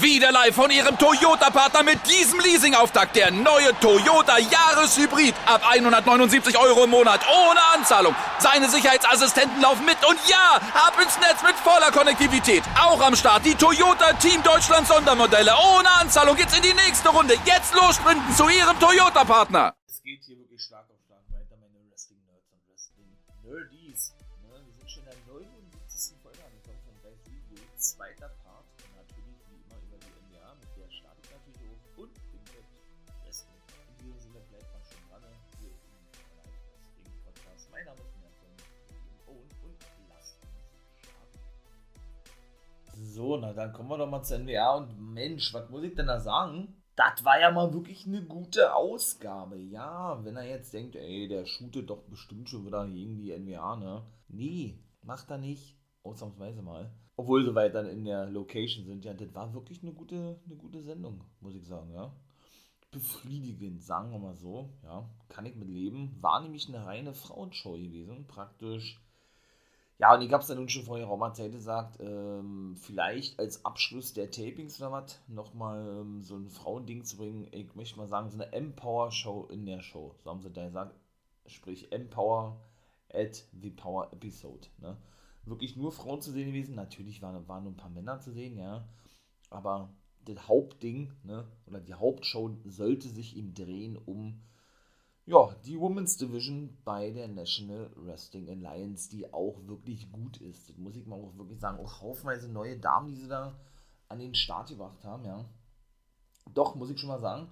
Wieder live von ihrem Toyota-Partner mit diesem Leasing-Auftakt. Der neue Toyota Jahreshybrid. Ab 179 Euro im Monat. Ohne Anzahlung. Seine Sicherheitsassistenten laufen mit. Und ja, ab ins Netz mit voller Konnektivität. Auch am Start die Toyota Team Deutschland Sondermodelle. Ohne Anzahlung geht's in die nächste Runde. Jetzt los sprinten zu ihrem Toyota-Partner. Es geht hier wirklich stark auf stark weiter, meine Wrestling-Nerds und Wrestling-Nerdies. Ne, wir sind schon in der 79. Folge angekommen von Review 2. So, na dann kommen wir doch mal zur NBA und Mensch, was muss ich denn da sagen? Das war ja mal wirklich eine gute Ausgabe. Ja, wenn er jetzt denkt, ey, der shootet doch bestimmt schon wieder gegen die NBA, ne? Nee, macht er nicht. Ausnahmsweise mal. Obwohl sie weit dann in der Location sind. Ja, das war wirklich eine gute, eine gute Sendung, muss ich sagen, ja. Befriedigend, sagen wir mal so. Ja, kann ich mit leben. War nämlich eine reine Frauenshow gewesen. Praktisch ja, und ich habe es dann nun schon vor geraumer Zeit gesagt, ähm, vielleicht als Abschluss der Tapings oder was, nochmal ähm, so ein Frauending zu bringen. Ich möchte mal sagen, so eine Empower-Show in der Show. So haben sie da gesagt. Sprich, Empower at the Power Episode. Ne? Wirklich nur Frauen zu sehen gewesen. Natürlich waren, waren nur ein paar Männer zu sehen, ja. Aber das Hauptding, ne, oder die Hauptshow sollte sich ihm drehen um ja, die Women's Division bei der National Wrestling Alliance, die auch wirklich gut ist. Das muss ich mal auch wirklich sagen. Auch haufenweise neue Damen, die sie da an den Start gebracht haben, ja. Doch, muss ich schon mal sagen.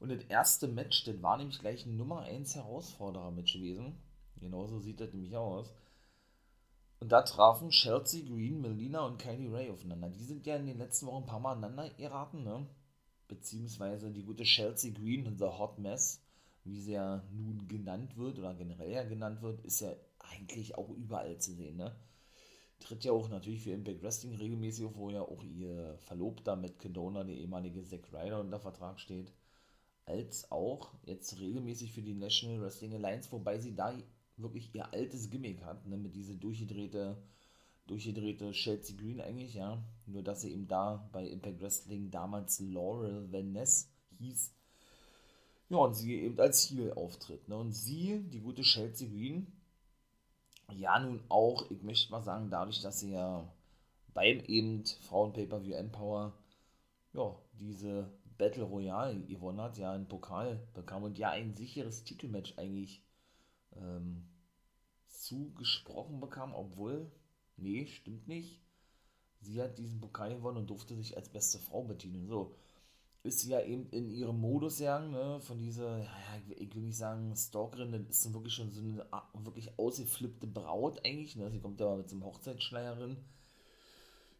Und das erste Match, das war nämlich gleich ein Nummer 1 Herausforderer-Match gewesen. Genauso sieht das nämlich aus. Und da trafen Chelsea Green, Melina und Kylie Ray aufeinander. Die sind ja in den letzten Wochen ein paar Mal aneinander geraten, ne? Beziehungsweise die gute Chelsea Green, unser Hot Mess, wie sie ja nun genannt wird oder generell ja genannt wird, ist ja eigentlich auch überall zu sehen, ne? Tritt ja auch natürlich für Impact Wrestling regelmäßig auf, wo ja auch ihr Verlobter Matt Condona, der ehemalige Zack Ryder, unter Vertrag steht, als auch jetzt regelmäßig für die National Wrestling Alliance, wobei sie da wirklich ihr altes Gimmick hat, ne? Mit diese durchgedrehte, durchgedrehte Chelsea Green eigentlich, ja. Nur dass sie eben da bei Impact Wrestling damals Laurel Van Ness hieß, ja, und sie eben als Heel auftritt. Ne? Und sie, die gute Chelsea Green, ja nun auch, ich möchte mal sagen, dadurch, dass sie ja beim eben Frauen-Pay-Per-View Empower, ja, diese Battle Royale gewonnen hat, ja, einen Pokal bekam und ja ein sicheres Titelmatch eigentlich ähm, zugesprochen bekam, obwohl, nee, stimmt nicht. Sie hat diesen Pokal gewonnen und durfte sich als beste Frau bedienen. So, ist sie ja eben in ihrem Modus gegangen, ne, von dieser, ja, ich will nicht sagen Stalkerin, das ist wirklich schon so eine wirklich ausgeflippte Braut eigentlich, ne, sie kommt ja mit so einem Hochzeitsschleierin,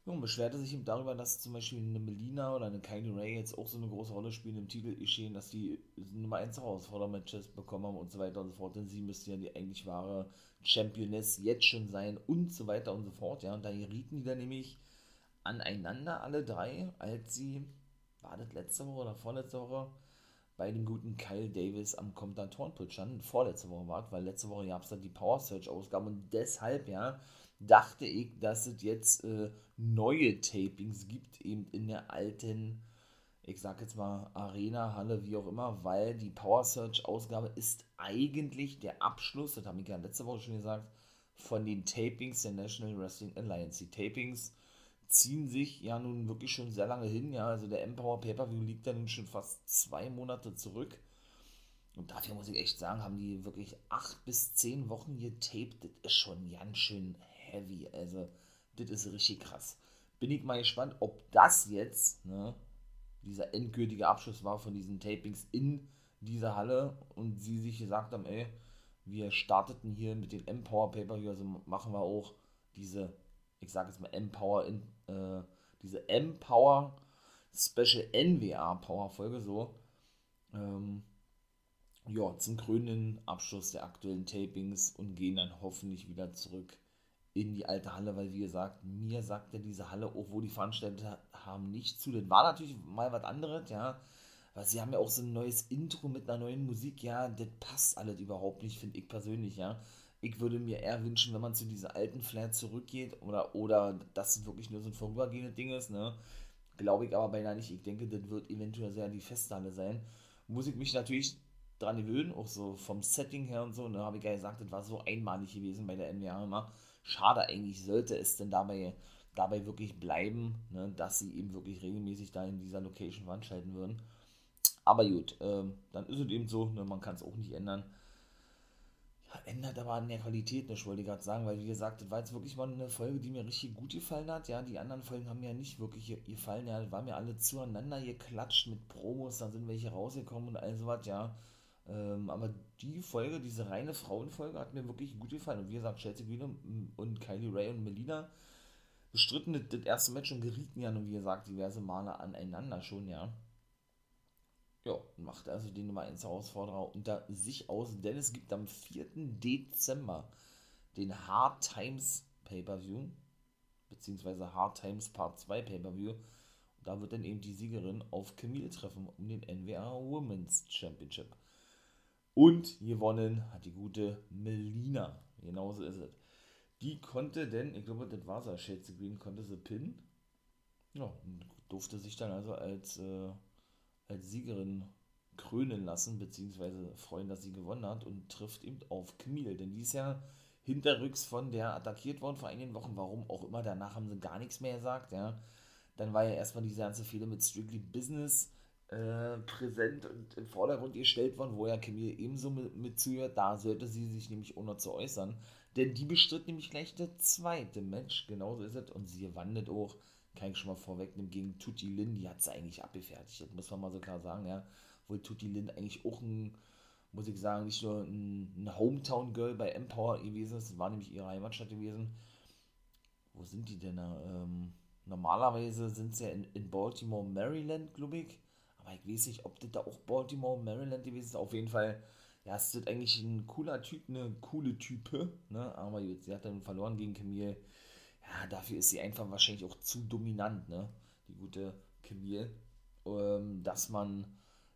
ja, und beschwerte sich eben darüber, dass zum Beispiel eine Melina oder eine Kylie Ray jetzt auch so eine große Rolle spielen im Titel geschehen, dass die Nummer 1 Herausforder-Matches bekommen haben und so weiter und so fort, denn sie müsste ja die eigentlich wahre Championess jetzt schon sein und so weiter und so fort, ja, und da gerieten die dann nämlich aneinander alle drei, als sie war das letzte Woche oder vorletzte Woche, bei dem guten Kyle Davis am Kommentatorenpult stand. Vorletzte Woche war weil letzte Woche gab es dann die Power Search Ausgabe und deshalb, ja, dachte ich, dass es jetzt äh, neue Tapings gibt, eben in der alten, ich sag jetzt mal, Arena, Halle, wie auch immer, weil die Power Search Ausgabe ist eigentlich der Abschluss, das habe ich ja letzte Woche schon gesagt, von den Tapings der National Wrestling Alliance. Die Tapings ziehen sich ja nun wirklich schon sehr lange hin. Ja, also der Empower Pay-Per-View liegt ja nun schon fast zwei Monate zurück. Und dafür muss ich echt sagen, haben die wirklich acht bis zehn Wochen getaped. Das ist schon ganz schön heavy. Also, das ist richtig krass. Bin ich mal gespannt, ob das jetzt, ne, dieser endgültige Abschluss war von diesen Tapings in dieser Halle und sie sich gesagt haben, ey, wir starteten hier mit den Empower Pay-Per-View, also machen wir auch diese ich sage jetzt mal Empower, in, äh, diese Empower Special NWA Power Folge so, ähm, ja, zum krönenden Abschluss der aktuellen Tapings und gehen dann hoffentlich wieder zurück in die alte Halle, weil wie gesagt, mir sagte diese Halle, obwohl die Veranstalter haben nicht zu. Das war natürlich mal was anderes, ja. Weil sie haben ja auch so ein neues Intro mit einer neuen Musik, ja, das passt alles überhaupt nicht, finde ich persönlich, ja ich würde mir eher wünschen, wenn man zu dieser alten Flair zurückgeht oder, oder das wirklich nur so ein vorübergehendes Ding ist, ne? Glaube ich aber beinahe nicht. Ich denke, das wird eventuell sehr die Festhalle sein. Muss ich mich natürlich dran gewöhnen, auch so vom Setting her und so. Da habe ich ja gesagt, das war so einmalig gewesen bei der NWA immer. Schade eigentlich, sollte es denn dabei, dabei wirklich bleiben, ne, dass sie eben wirklich regelmäßig da in dieser Location veranstalten würden. Aber gut, ähm, dann ist es eben so, ne, man kann es auch nicht ändern. Ändert aber an der Qualität nicht, wollte ich gerade sagen, weil wie gesagt, das war jetzt wirklich mal eine Folge, die mir richtig gut gefallen hat. Ja, die anderen Folgen haben mir ja nicht wirklich gefallen. Ja, das war mir alle zueinander geklatscht mit Promos, dann sind welche rausgekommen und all sowas, ja. Ähm, aber die Folge, diese reine Frauenfolge, hat mir wirklich gut gefallen. Und wie gesagt, Chelsea Green und Kylie Ray und Melina bestritten das erste Match und gerieten ja nun, wie gesagt, diverse Male aneinander schon, ja. Ja, macht also die Nummer 1 Herausforderer unter sich aus, denn es gibt am 4. Dezember den Hard Times Pay-Per-View, beziehungsweise Hard Times Part 2 Pay-Per-View. Da wird dann eben die Siegerin auf Camille treffen um den NWA Women's Championship. Und gewonnen hat die gute Melina. Genauso ist es. Die konnte denn, ich glaube, das war sie, Shades Green, konnte sie pinnen. Ja, durfte sich dann also als äh, als Siegerin krönen lassen, beziehungsweise freuen, dass sie gewonnen hat und trifft eben auf Camille, denn die ist ja hinterrücks von der attackiert worden vor einigen Wochen, warum auch immer, danach haben sie gar nichts mehr gesagt, ja. Dann war ja erstmal diese ganze Fehler mit Strictly Business äh, präsent und im Vordergrund gestellt worden, wo ja Camille ebenso mit, mit zuhört, da sollte sie sich nämlich ohne zu äußern, denn die bestritt nämlich gleich der zweite Match, genauso ist es, und sie wandelt auch kann ich schon mal vorwegnehmen, gegen Tutti Lin, die hat sie eigentlich abgefertigt, das muss man mal so klar sagen, ja. Wohl Tutti Lin eigentlich auch ein, muss ich sagen, nicht nur ein, ein Hometown-Girl bei Empower gewesen ist, das war nämlich ihre Heimatstadt gewesen. Wo sind die denn? Ähm, normalerweise sind sie ja in, in Baltimore, Maryland, glaube ich. Aber ich weiß nicht, ob das da auch Baltimore, Maryland gewesen ist. Auf jeden Fall, ja, es ist eigentlich ein cooler Typ, eine coole Type. Ne? Aber sie hat dann verloren gegen Camille ja, dafür ist sie einfach wahrscheinlich auch zu dominant, ne? Die gute Camille. Ähm, dass man,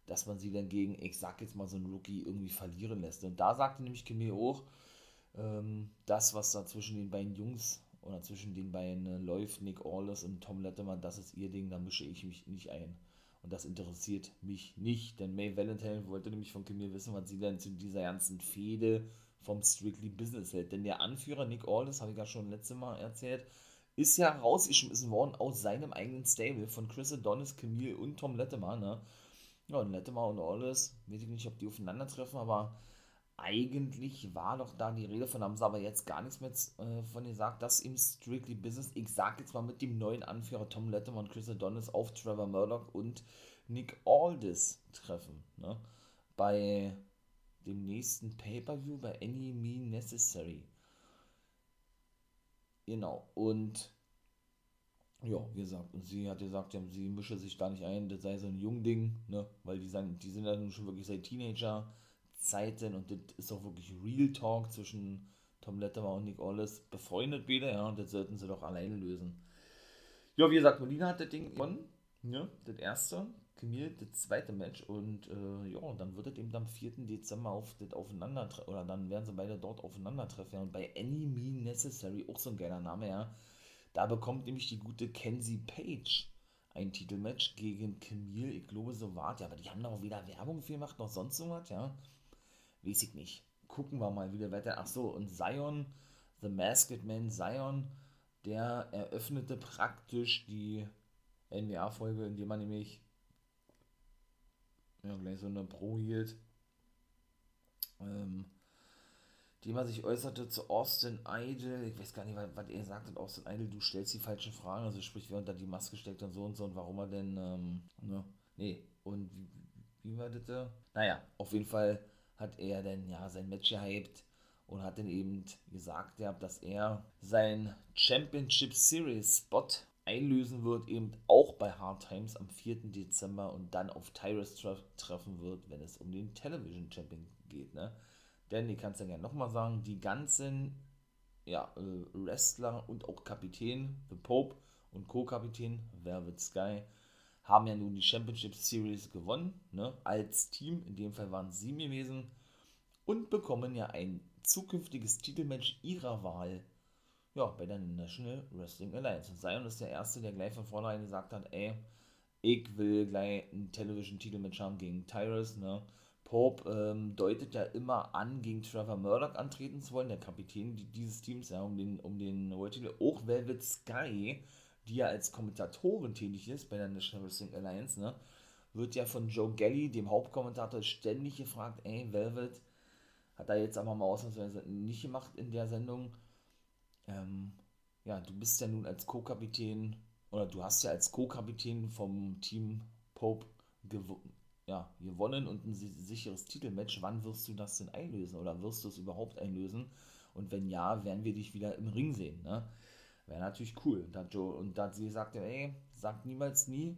dass man sie dann gegen, ich sag jetzt mal, so einen Rookie irgendwie verlieren lässt. Und da sagte nämlich Camille auch, ähm, das, was da zwischen den beiden Jungs oder zwischen den beiden äh, läuft, Nick Orles und Tom Letterman, das ist ihr Ding, da mische ich mich nicht ein. Und das interessiert mich nicht, denn May Valentine wollte nämlich von Camille wissen, was sie denn zu dieser ganzen Fehde vom Strictly Business hält. Denn der Anführer Nick Aldis, habe ich ja schon letztes Mal erzählt, ist ja rausgeschmissen worden aus seinem eigenen Stable von Chris Adonis, Camille und Tom Lettemer. Ne? Ja, und Lettemer und Aldis, weiß ich nicht, ob die aufeinandertreffen, aber eigentlich war doch da die Rede von, haben sie aber jetzt gar nichts mehr äh, von gesagt, dass im Strictly Business, ich sag jetzt mal mit dem neuen Anführer Tom Lettemer und Chris Adonis auf Trevor Murdoch und Nick Aldis treffen. Ne? Bei dem nächsten Pay-Per-View bei Any Me Necessary. Genau, und ja, wie gesagt, und sie hat gesagt, sie mische sich da nicht ein, das sei so ein Jungding, ne, weil die, sind, die sind ja nun schon wirklich seit Teenager-Zeiten und das ist auch wirklich Real Talk zwischen Tom Letterman und Nick Ollis befreundet wieder, ja, und das sollten sie doch alleine lösen. Ja, wie gesagt, Molina hat das Ding gewonnen, ja, das erste, Camille das zweite Match und äh, ja, dann wird es eben am 4. Dezember auf das Aufeinandertreffen, oder dann werden sie beide dort aufeinandertreffen. Ja, und bei Any Me Necessary, auch so ein geiler Name, ja, da bekommt nämlich die gute Kenzie Page ein Titelmatch gegen Camille, ich glaube, so war ja, aber die haben doch weder Werbung für gemacht noch sonst irgendwas, ja. Weiß ich nicht. Gucken wir mal wieder weiter. Ach so, und Zion, The Masked Man Zion, der eröffnete praktisch die NWA-Folge, indem man nämlich ja, gleich so eine Pro hielt, ähm, die man sich äußerte zu Austin Idol. Ich weiß gar nicht, was, was er sagte, Austin Idol, du stellst die falschen Fragen, also sprich, wer unter die Maske steckt und so und so und warum er denn, ähm, ne, nee, und wie, wie war das? Naja, auf jeden Fall hat er dann ja sein Match gehypt und hat dann eben gesagt, dass er sein Championship Series Spot einlösen wird, eben auch bei Hard Times am 4. Dezember und dann auf Tyrus treffen wird, wenn es um den Television Champion geht. Ne? Denn, ich kann es ja gerne nochmal sagen, die ganzen ja, äh, Wrestler und auch Kapitän, The Pope und Co-Kapitän Velvet Sky, haben ja nun die Championship Series gewonnen, ne? als Team, in dem Fall waren es sieben gewesen, und bekommen ja ein zukünftiges Titelmatch ihrer Wahl ja, bei der National Wrestling Alliance. Und Zion ist der Erste, der gleich von vornherein gesagt hat, ey, ich will gleich einen Television-Titelmatch haben gegen Tyrus, ne? Pope ähm, deutet ja immer an, gegen Trevor Murdoch antreten zu wollen, der Kapitän dieses Teams, ja, um den, um den World Titel. Auch Velvet Sky, die ja als Kommentatorin tätig ist bei der National Wrestling Alliance, ne, wird ja von Joe Gelly, dem Hauptkommentator, ständig gefragt, ey, Velvet, hat er jetzt aber mal ausnahmsweise nicht gemacht in der Sendung. Ähm, ja, du bist ja nun als Co-Kapitän, oder du hast ja als Co-Kapitän vom Team Pope gew ja, gewonnen und ein sicheres Titelmatch. Wann wirst du das denn einlösen? Oder wirst du es überhaupt einlösen? Und wenn ja, werden wir dich wieder im Ring sehen. Ne? Wäre natürlich cool. Und da hat sie gesagt, ey, sagt niemals nie,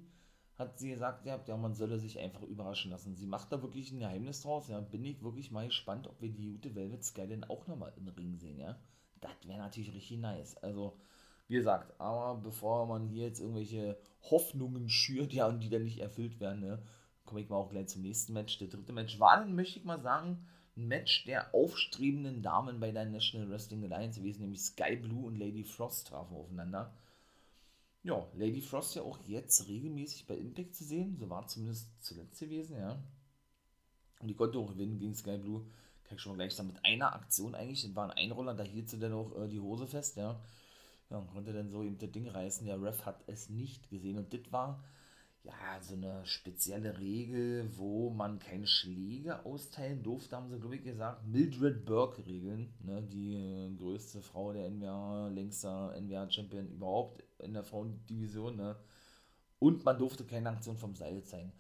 hat sie gesagt, ja, man solle sich einfach überraschen lassen. Sie macht da wirklich ein Geheimnis draus. Ja, bin ich wirklich mal gespannt, ob wir die gute Velvet Sky denn auch nochmal im Ring sehen. Ja, das wäre natürlich richtig nice. Also, wie gesagt, aber bevor man hier jetzt irgendwelche Hoffnungen schürt, ja, und die dann nicht erfüllt werden, ne, komme ich mal auch gleich zum nächsten Match. Der dritte Match war dann, möchte ich mal sagen, ein Match der aufstrebenden Damen bei der National Wrestling Alliance gewesen, nämlich Sky Blue und Lady Frost trafen aufeinander. Ja, Lady Frost ja auch jetzt regelmäßig bei Impact zu sehen, so war zumindest zuletzt gewesen, ja. Und die konnte auch gewinnen gegen Sky Blue. Kann ich schon mal gleich sagen, mit einer Aktion eigentlich, das war ein Einroller, da hielt sie dann auch äh, die Hose fest, ja. Ja, und konnte dann so eben das Ding reißen. Der Ref hat es nicht gesehen und das war ja, so eine spezielle Regel, wo man keine Schläge austeilen durfte, haben sie, glaube ich, gesagt. Mildred Burke-Regeln, ne, die äh, größte Frau der NWA, längster NWA-Champion überhaupt in der Frauendivision. Ne? Und man durfte keine Aktion vom Seil zeigen.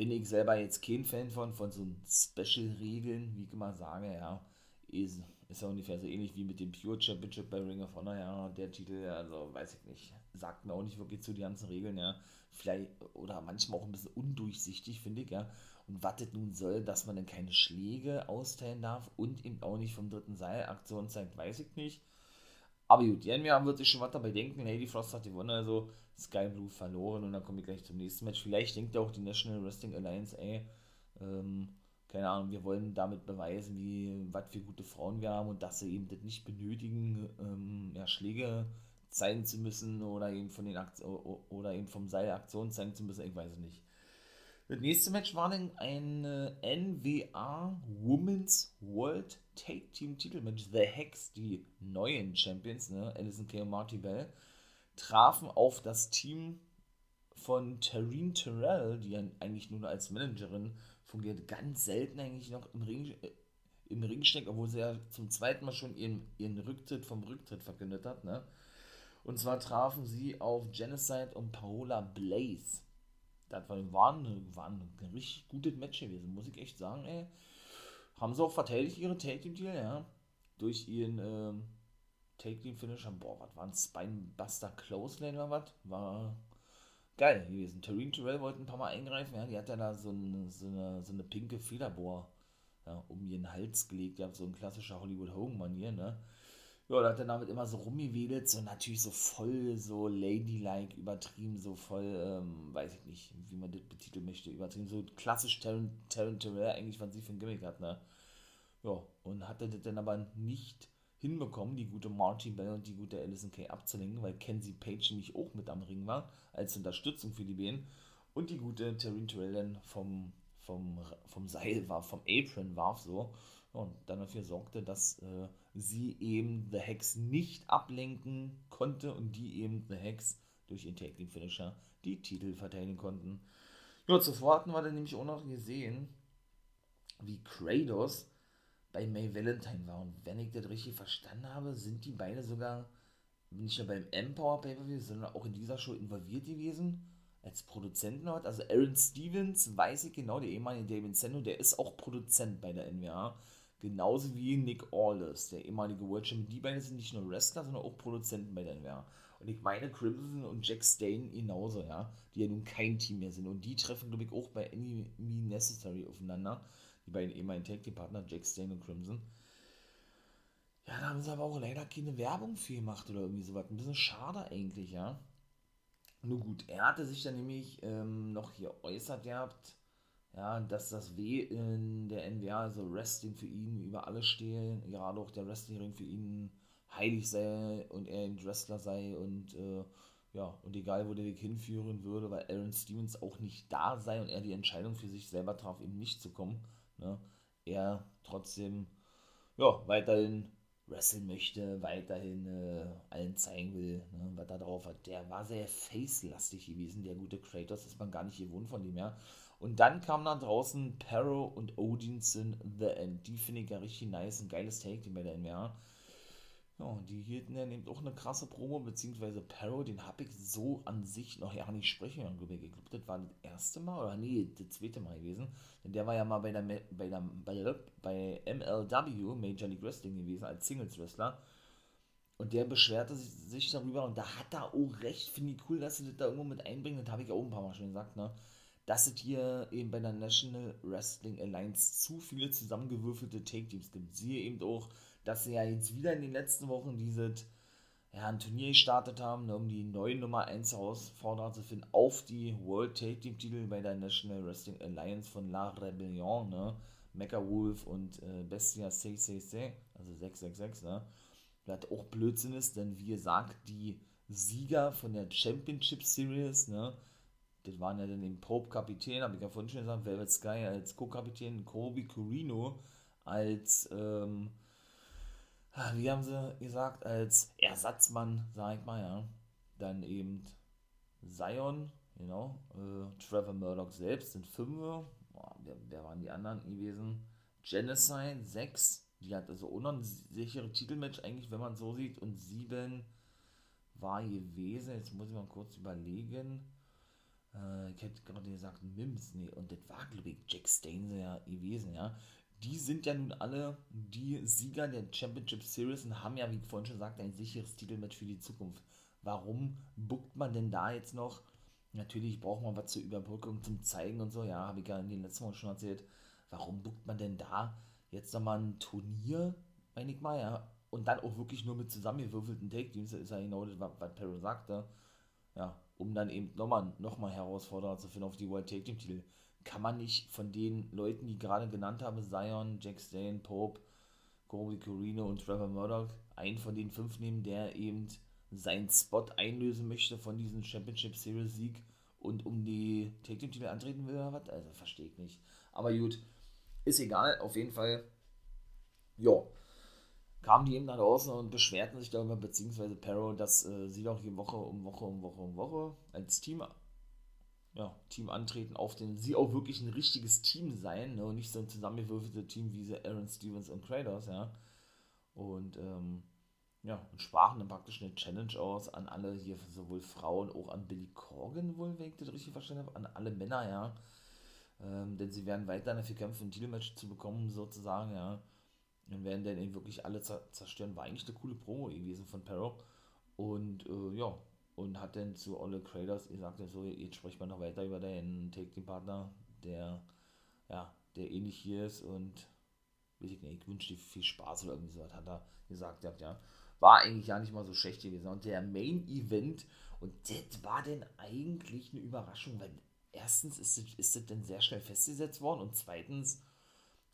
Bin ich selber jetzt kein Fan von, von so Special-Regeln, wie ich immer sage, ja. Ist, ist ja ungefähr so ähnlich wie mit dem Pure Championship bei Ring of Honor, ja. Der Titel, also weiß ich nicht, sagt mir auch nicht wirklich zu die ganzen Regeln, ja vielleicht oder manchmal auch ein bisschen undurchsichtig, finde ich, ja. Und das nun soll, dass man dann keine Schläge austeilen darf und eben auch nicht vom dritten Seil Aktion zeigt, weiß ich nicht. Aber gut, die NWA wird sich schon was dabei denken. Lady Frost hat gewonnen, also Sky Blue verloren und dann komme ich gleich zum nächsten Match. Vielleicht denkt auch die National Wrestling Alliance, ey, ähm, keine Ahnung, wir wollen damit beweisen, wie was für gute Frauen wir haben und dass sie eben das nicht benötigen, ähm, ja, Schläge zeigen zu müssen oder eben von den Aktion, oder eben vom Seil Aktionen zeigen zu müssen, ich weiß es nicht. Das nächste Match war dann ein NWA Women's World Take Team Titelmatch. The Hex, die neuen Champions, ne, Alison Kay und Marty Bell, trafen auf das Team von Tareen Terrell, die ja eigentlich nur als Managerin fungiert, ganz selten eigentlich noch im Ring, äh, im Ring steckt, obwohl sie ja zum zweiten Mal schon ihren, ihren Rücktritt vom Rücktritt verkündet hat, ne? Und zwar trafen sie auf Genocide und Paola Blaze. Das war, war, ein, war ein richtig gutes Match gewesen, muss ich echt sagen, ey. Haben sie auch verteidigt ihre Take Deal, ja. Durch ihren ähm, Take Team Finisher. Boah, was war ein Spinebuster Clothesline oder was? War geil gewesen. Tareen Terrell wollte ein paar Mal eingreifen, ja. Die hat ja da so eine, so eine, so eine pinke Federbohr ja, um ihren Hals gelegt. Ja, so ein klassischer Hollywood Hogan-Manier, ne ja, da hat er damit immer so rumgewedelt, so natürlich so voll, so ladylike, übertrieben, so voll, ähm, weiß ich nicht, wie man das betiteln möchte, übertrieben, so klassisch Taryn, Terrell eigentlich, was sie für ein Gimmick hat, ne? Ja, und hatte das dann aber nicht hinbekommen, die gute Marty Bell und die gute Alison Kay abzulenken, weil Kenzie Page nämlich auch mit am Ring war, als Unterstützung für die Bänen. Und die gute Taryn Terrell dann vom, vom, vom Seil war, vom Apron warf so und dann dafür sorgte, dass äh, sie eben The Hex nicht ablenken konnte und die eben The Hex durch ihren Taking Finisher die Titel verteidigen konnten. Ja, zuvor hatten wir dann nämlich auch noch gesehen, wie Kratos bei May Valentine war. Und wenn ich das richtig verstanden habe, sind die beide sogar nicht nur beim Empower Pay-Per-View, sondern auch in dieser Show involviert gewesen. Als Produzenten hat. Also Aaron Stevens, weiß ich genau, der ehemalige David Sendo, der ist auch Produzent bei der NWA. Genauso wie Nick Aldis, der ehemalige World Champion. Die beiden sind nicht nur Wrestler, sondern auch Produzenten bei NWA. Und ich meine Crimson und Jack Stain genauso, ja, die ja nun kein Team mehr sind. Und die treffen, glaube ich, auch bei Any Me Necessary aufeinander. Die beiden ehemaligen Tag Team Partner, Jack Stain und Crimson. Ja, da haben sie aber auch leider keine Werbung für gemacht oder irgendwie sowas. Ein bisschen schade eigentlich, ja. Nur gut, er hatte sich dann nämlich ähm, noch hier äußert gehabt ja, dass das W in der NWA, also Wrestling für ihn über alles stehe, gerade auch der Wrestlingring für ihn heilig sei und er ein Wrestler sei und äh, Ja, und egal, wo der Weg hinführen würde, weil Aaron Stevens auch nicht da sei und er die Entscheidung für sich selber traf, eben nicht zu kommen, ne, er trotzdem, ja, weiterhin wresteln möchte, weiterhin äh, allen zeigen will, ne, was er drauf hat. Der war sehr face-lastig gewesen, der gute Kratos, ist man gar nicht gewohnt von dem, ja. Und dann kam da draußen Perro und Odinson The End. Die finde ich ja richtig nice, ein geiles Take, die bei der NWA. Ja, die hielten dann eben auch eine krasse Promo, beziehungsweise Perro, den habe ich so an sich noch ja nicht sprechen hören, ich. Glaube, das war das erste Mal, oder nee, das zweite Mal gewesen. Denn der war ja mal bei der, bei der, bei, MLW, Major League Wrestling gewesen, als Singles-Wrestler. Und der beschwerte sich darüber und da hat er auch recht. Finde ich cool, dass sie das da irgendwo mit einbringen. Das habe ich auch ein paar Mal schon gesagt, ne? Dass es hier eben bei der National Wrestling Alliance zu viele zusammengewürfelte Take-Teams gibt. Siehe eben auch dass sie ja jetzt wieder in den letzten Wochen dieses ja, ein Turnier gestartet haben, ne, um die neue Nummer 1 Herausforderer zu finden auf die World Tag Team Titel bei der National Wrestling Alliance von La Rebellion, ne? Mecha Wolf und äh, Bestia 666, also 666, ne? Was auch Blödsinn ist, denn wie gesagt, die Sieger von der Championship Series, ne? Das waren ja dann den Pope Kapitän, habe ich ja vorhin schon gesagt, Velvet Sky als Co-Kapitän, Kobe Corino als ähm, wie haben sie gesagt, als Ersatzmann, sag ich mal, ja. Dann eben Zion, genau, äh, Trevor Murdoch selbst sind fünf. Boah, wer, wer, waren die anderen gewesen? Genocide, sechs. Die hat also unsichere Titelmatch eigentlich, wenn man so sieht. Und sieben war gewesen. Jetzt muss ich mal kurz überlegen. Äh, ich hätte gerade gesagt Mims, nee, und das war, glaube ich, Jack Stainse ja gewesen, ja die sind ja nun alle die Sieger der Championship Series und haben ja, wie ich vorhin schon sagte, ein sicheres Titelmatch für die Zukunft. Warum buckt man denn da jetzt noch? Natürlich braucht man was zur Überbrückung zum Zeigen und so, ja, habe ich ja in den letzten Wochen schon erzählt. Warum buckt man denn da jetzt nochmal ein Turnier, meine ich mal, ja, und dann auch wirklich nur mit zusammengewürfelten Take-Teams, ist ja genau das, was Perro sagte, ja, um dann eben nochmal noch mal Herausforderer zu finden auf die World Take-Team-Titel kann man nicht von den Leuten, die gerade genannt habe, Zion, Jack Stane, Pope, Corey Corino und Trevor Murdoch, einen von den fünf nehmen, der eben seinen Spot einlösen möchte von diesem Championship Series Sieg und um die Take Team Titel antreten will oder was? Also verstehe ich nicht. Aber gut, ist egal, auf jeden Fall. Ja, kamen die eben nach draußen und beschwerten sich darüber, beziehungsweise Perro, dass äh, sie doch hier Woche um Woche um Woche um Woche als Team ja, Team antreten, auf den sie auch wirklich ein richtiges Team sein ne, und nicht so ein zusammengewürfeltes Team wie sie Aaron Stevens und Kratos, ja. Und ähm, ja, und sprachen dann praktisch eine Challenge aus an alle hier, sowohl Frauen, auch an Billy Corgan wohl, wenn ich das richtig verstanden habe, an alle Männer, ja. Ähm, denn sie werden weiter dafür kämpfen, ein Titelmatch zu bekommen, sozusagen, ja. Und werden dann eben wirklich alle zerstören. War eigentlich eine coole Promo gewesen von Perro. Und äh, ja, und hat dann zu Olle Kratos gesagt, so, jetzt spricht man noch weiter über den Take-Team-Partner, der, ja, der ähnlich hier ist und ich ich wünsche dir viel Spaß oder irgendwie so, hat er gesagt, ja. War eigentlich ja nicht mal so schlecht gewesen. Und der Main-Event, und das war denn eigentlich eine Überraschung, weil erstens ist das, ist das dann sehr schnell festgesetzt worden und zweitens,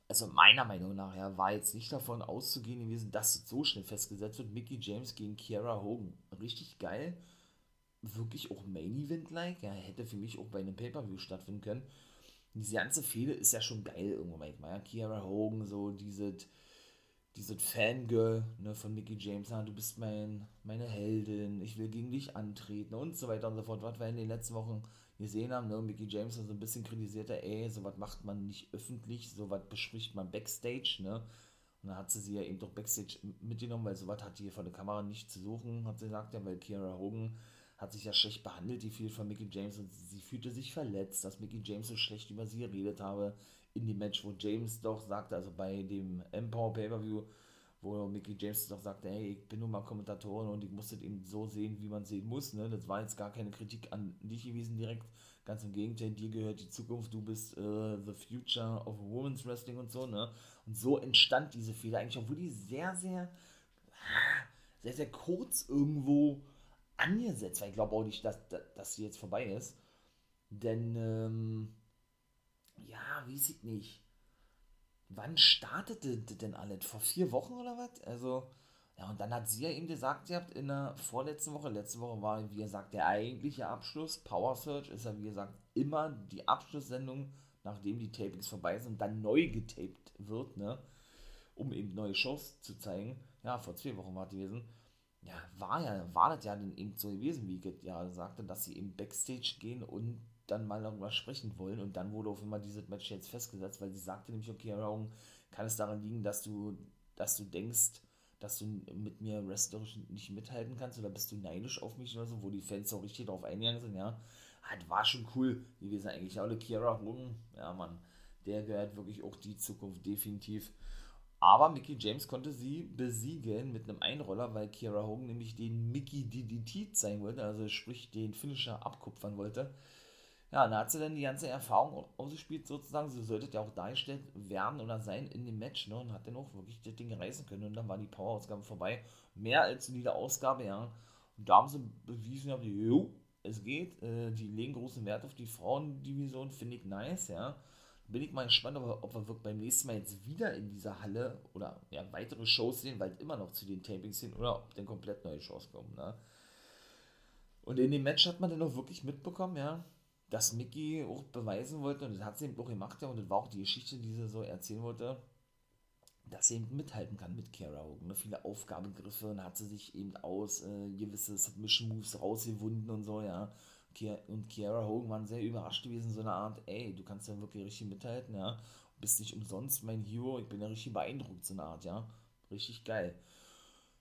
also meiner Meinung nach, ja, war jetzt nicht davon auszugehen gewesen, dass es so schnell festgesetzt wird. Mickey James gegen Kiara Hogan. Richtig geil wirklich auch Main Event-like. Ja, hätte für mich auch bei einem Pay-Per-View stattfinden können. Diese ganze Fehde ist ja schon geil irgendwo manchmal. Ja, Kiara Hogan, so dieses diese Fangirl ne, von Mickey James, na, du bist mein, meine Heldin, ich will gegen dich antreten und so weiter und so fort. Was wir in den letzten Wochen gesehen haben, ne, Mickey James so ein bisschen kritisiert, ey, sowas macht man nicht öffentlich, sowas bespricht man Backstage, ne. Und dann hat sie sie ja eben doch Backstage mitgenommen, weil sowas hat hier vor der Kamera nicht zu suchen, hat sie gesagt, ja, weil Kiara Hogan hat sich ja schlecht behandelt, die viel von Mickey James und sie fühlte sich verletzt, dass Mickey James so schlecht über sie geredet habe in dem Match, wo James doch sagte, also bei dem Empower Pay-Per-View, wo Mickey James doch sagte, hey, ich bin nun mal Kommentatorin und ich muss das eben so sehen, wie man sehen muss, ne? Das war jetzt gar keine Kritik an dich gewesen direkt, ganz im Gegenteil, dir gehört die Zukunft, du bist uh, the future of Women's Wrestling und so, ne? Und so entstand diese Fehler eigentlich, obwohl die sehr, sehr, sehr, sehr kurz irgendwo angesetzt, weil ich glaube auch nicht, dass, dass, dass sie jetzt vorbei ist. Denn, ähm, ja, weiß ich nicht. Wann startete denn alles? Vor vier Wochen oder was? Also, Ja, und dann hat sie ja eben gesagt, ihr habt in der vorletzten Woche, letzte Woche war, wie gesagt, der eigentliche Abschluss. Power Search ist ja, wie gesagt, immer die Abschlusssendung, nachdem die Tapings vorbei sind und dann neu getaped wird, ne? Um eben neue Shows zu zeigen. Ja, vor zwei Wochen war es gewesen. Ja, war ja, war das ja dann eben so gewesen, wie ich ja sagte, dass sie eben Backstage gehen und dann mal darüber sprechen wollen. Und dann wurde auf einmal dieses Match jetzt festgesetzt, weil sie sagte nämlich, okay, Raum, kann es daran liegen, dass du, dass du denkst, dass du mit mir wrestlerisch nicht mithalten kannst oder bist du neidisch auf mich oder so, wo die Fans auch richtig drauf eingegangen sind, ja. Das war schon cool gewesen eigentlich. Alle Kiara Hogan, ja Mann, der gehört wirklich auch die Zukunft definitiv. Aber Mickey James konnte sie besiegen mit einem Einroller, weil Kiara Hogan nämlich den Mickey DDT zeigen wollte, also sprich den Finisher abkupfern wollte. Ja, da hat sie dann die ganze Erfahrung ausgespielt, sozusagen. Sie sollte ja auch dargestellt werden oder sein in dem Match, ne? Und hat dann auch wirklich das Ding reißen können. Und dann war die Power-Ausgabe vorbei. Mehr als in jeder Ausgabe, ja. Und da haben sie bewiesen, ja, jo, es geht. Äh, die legen großen Wert auf die Frauendivision, finde ich nice, ja. Bin ich mal gespannt, ob, ob wir beim nächsten Mal jetzt wieder in dieser Halle oder ja, weitere Shows sehen, weil immer noch zu den Tapings sind oder ob dann komplett neue Shows kommen, ne? Und in dem Match hat man dann auch wirklich mitbekommen, ja, dass Mickey auch beweisen wollte, und das hat sie eben auch gemacht, ja, und das war auch die Geschichte, die sie so erzählen wollte, dass sie eben mithalten kann mit Kara Hogan. Ne? Viele Aufgabengriffe und hat sie sich eben aus äh, gewisse Submission Moves rausgewunden und so, ja. Und Kiara Hogan waren sehr überrascht gewesen, so eine Art, ey, du kannst ja wirklich richtig mithalten, ja. Bist nicht umsonst mein Hero, ich bin ja richtig beeindruckt, so eine Art, ja. Richtig geil.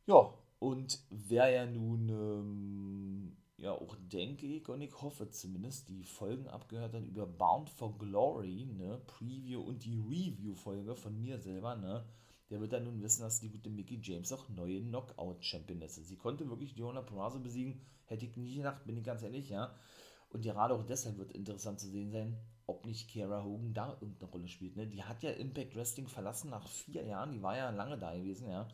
Ja, und wer ja nun ähm, ja auch denke ich und ich hoffe zumindest, die Folgen abgehört hat über Bound for Glory, ne, Preview und die Review-Folge von mir selber, ne, der wird dann nun wissen, dass die gute Mickey James auch neue Knockout-Champion ist. Sie konnte wirklich Diona Purrazzo besiegen, hätte ich nie gedacht, bin ich ganz ehrlich, ja. Und gerade auch deshalb wird interessant zu sehen sein, ob nicht Kiara Hogan da irgendeine Rolle spielt. Ne? Die hat ja Impact Wrestling verlassen nach vier Jahren, die war ja lange da gewesen, ja.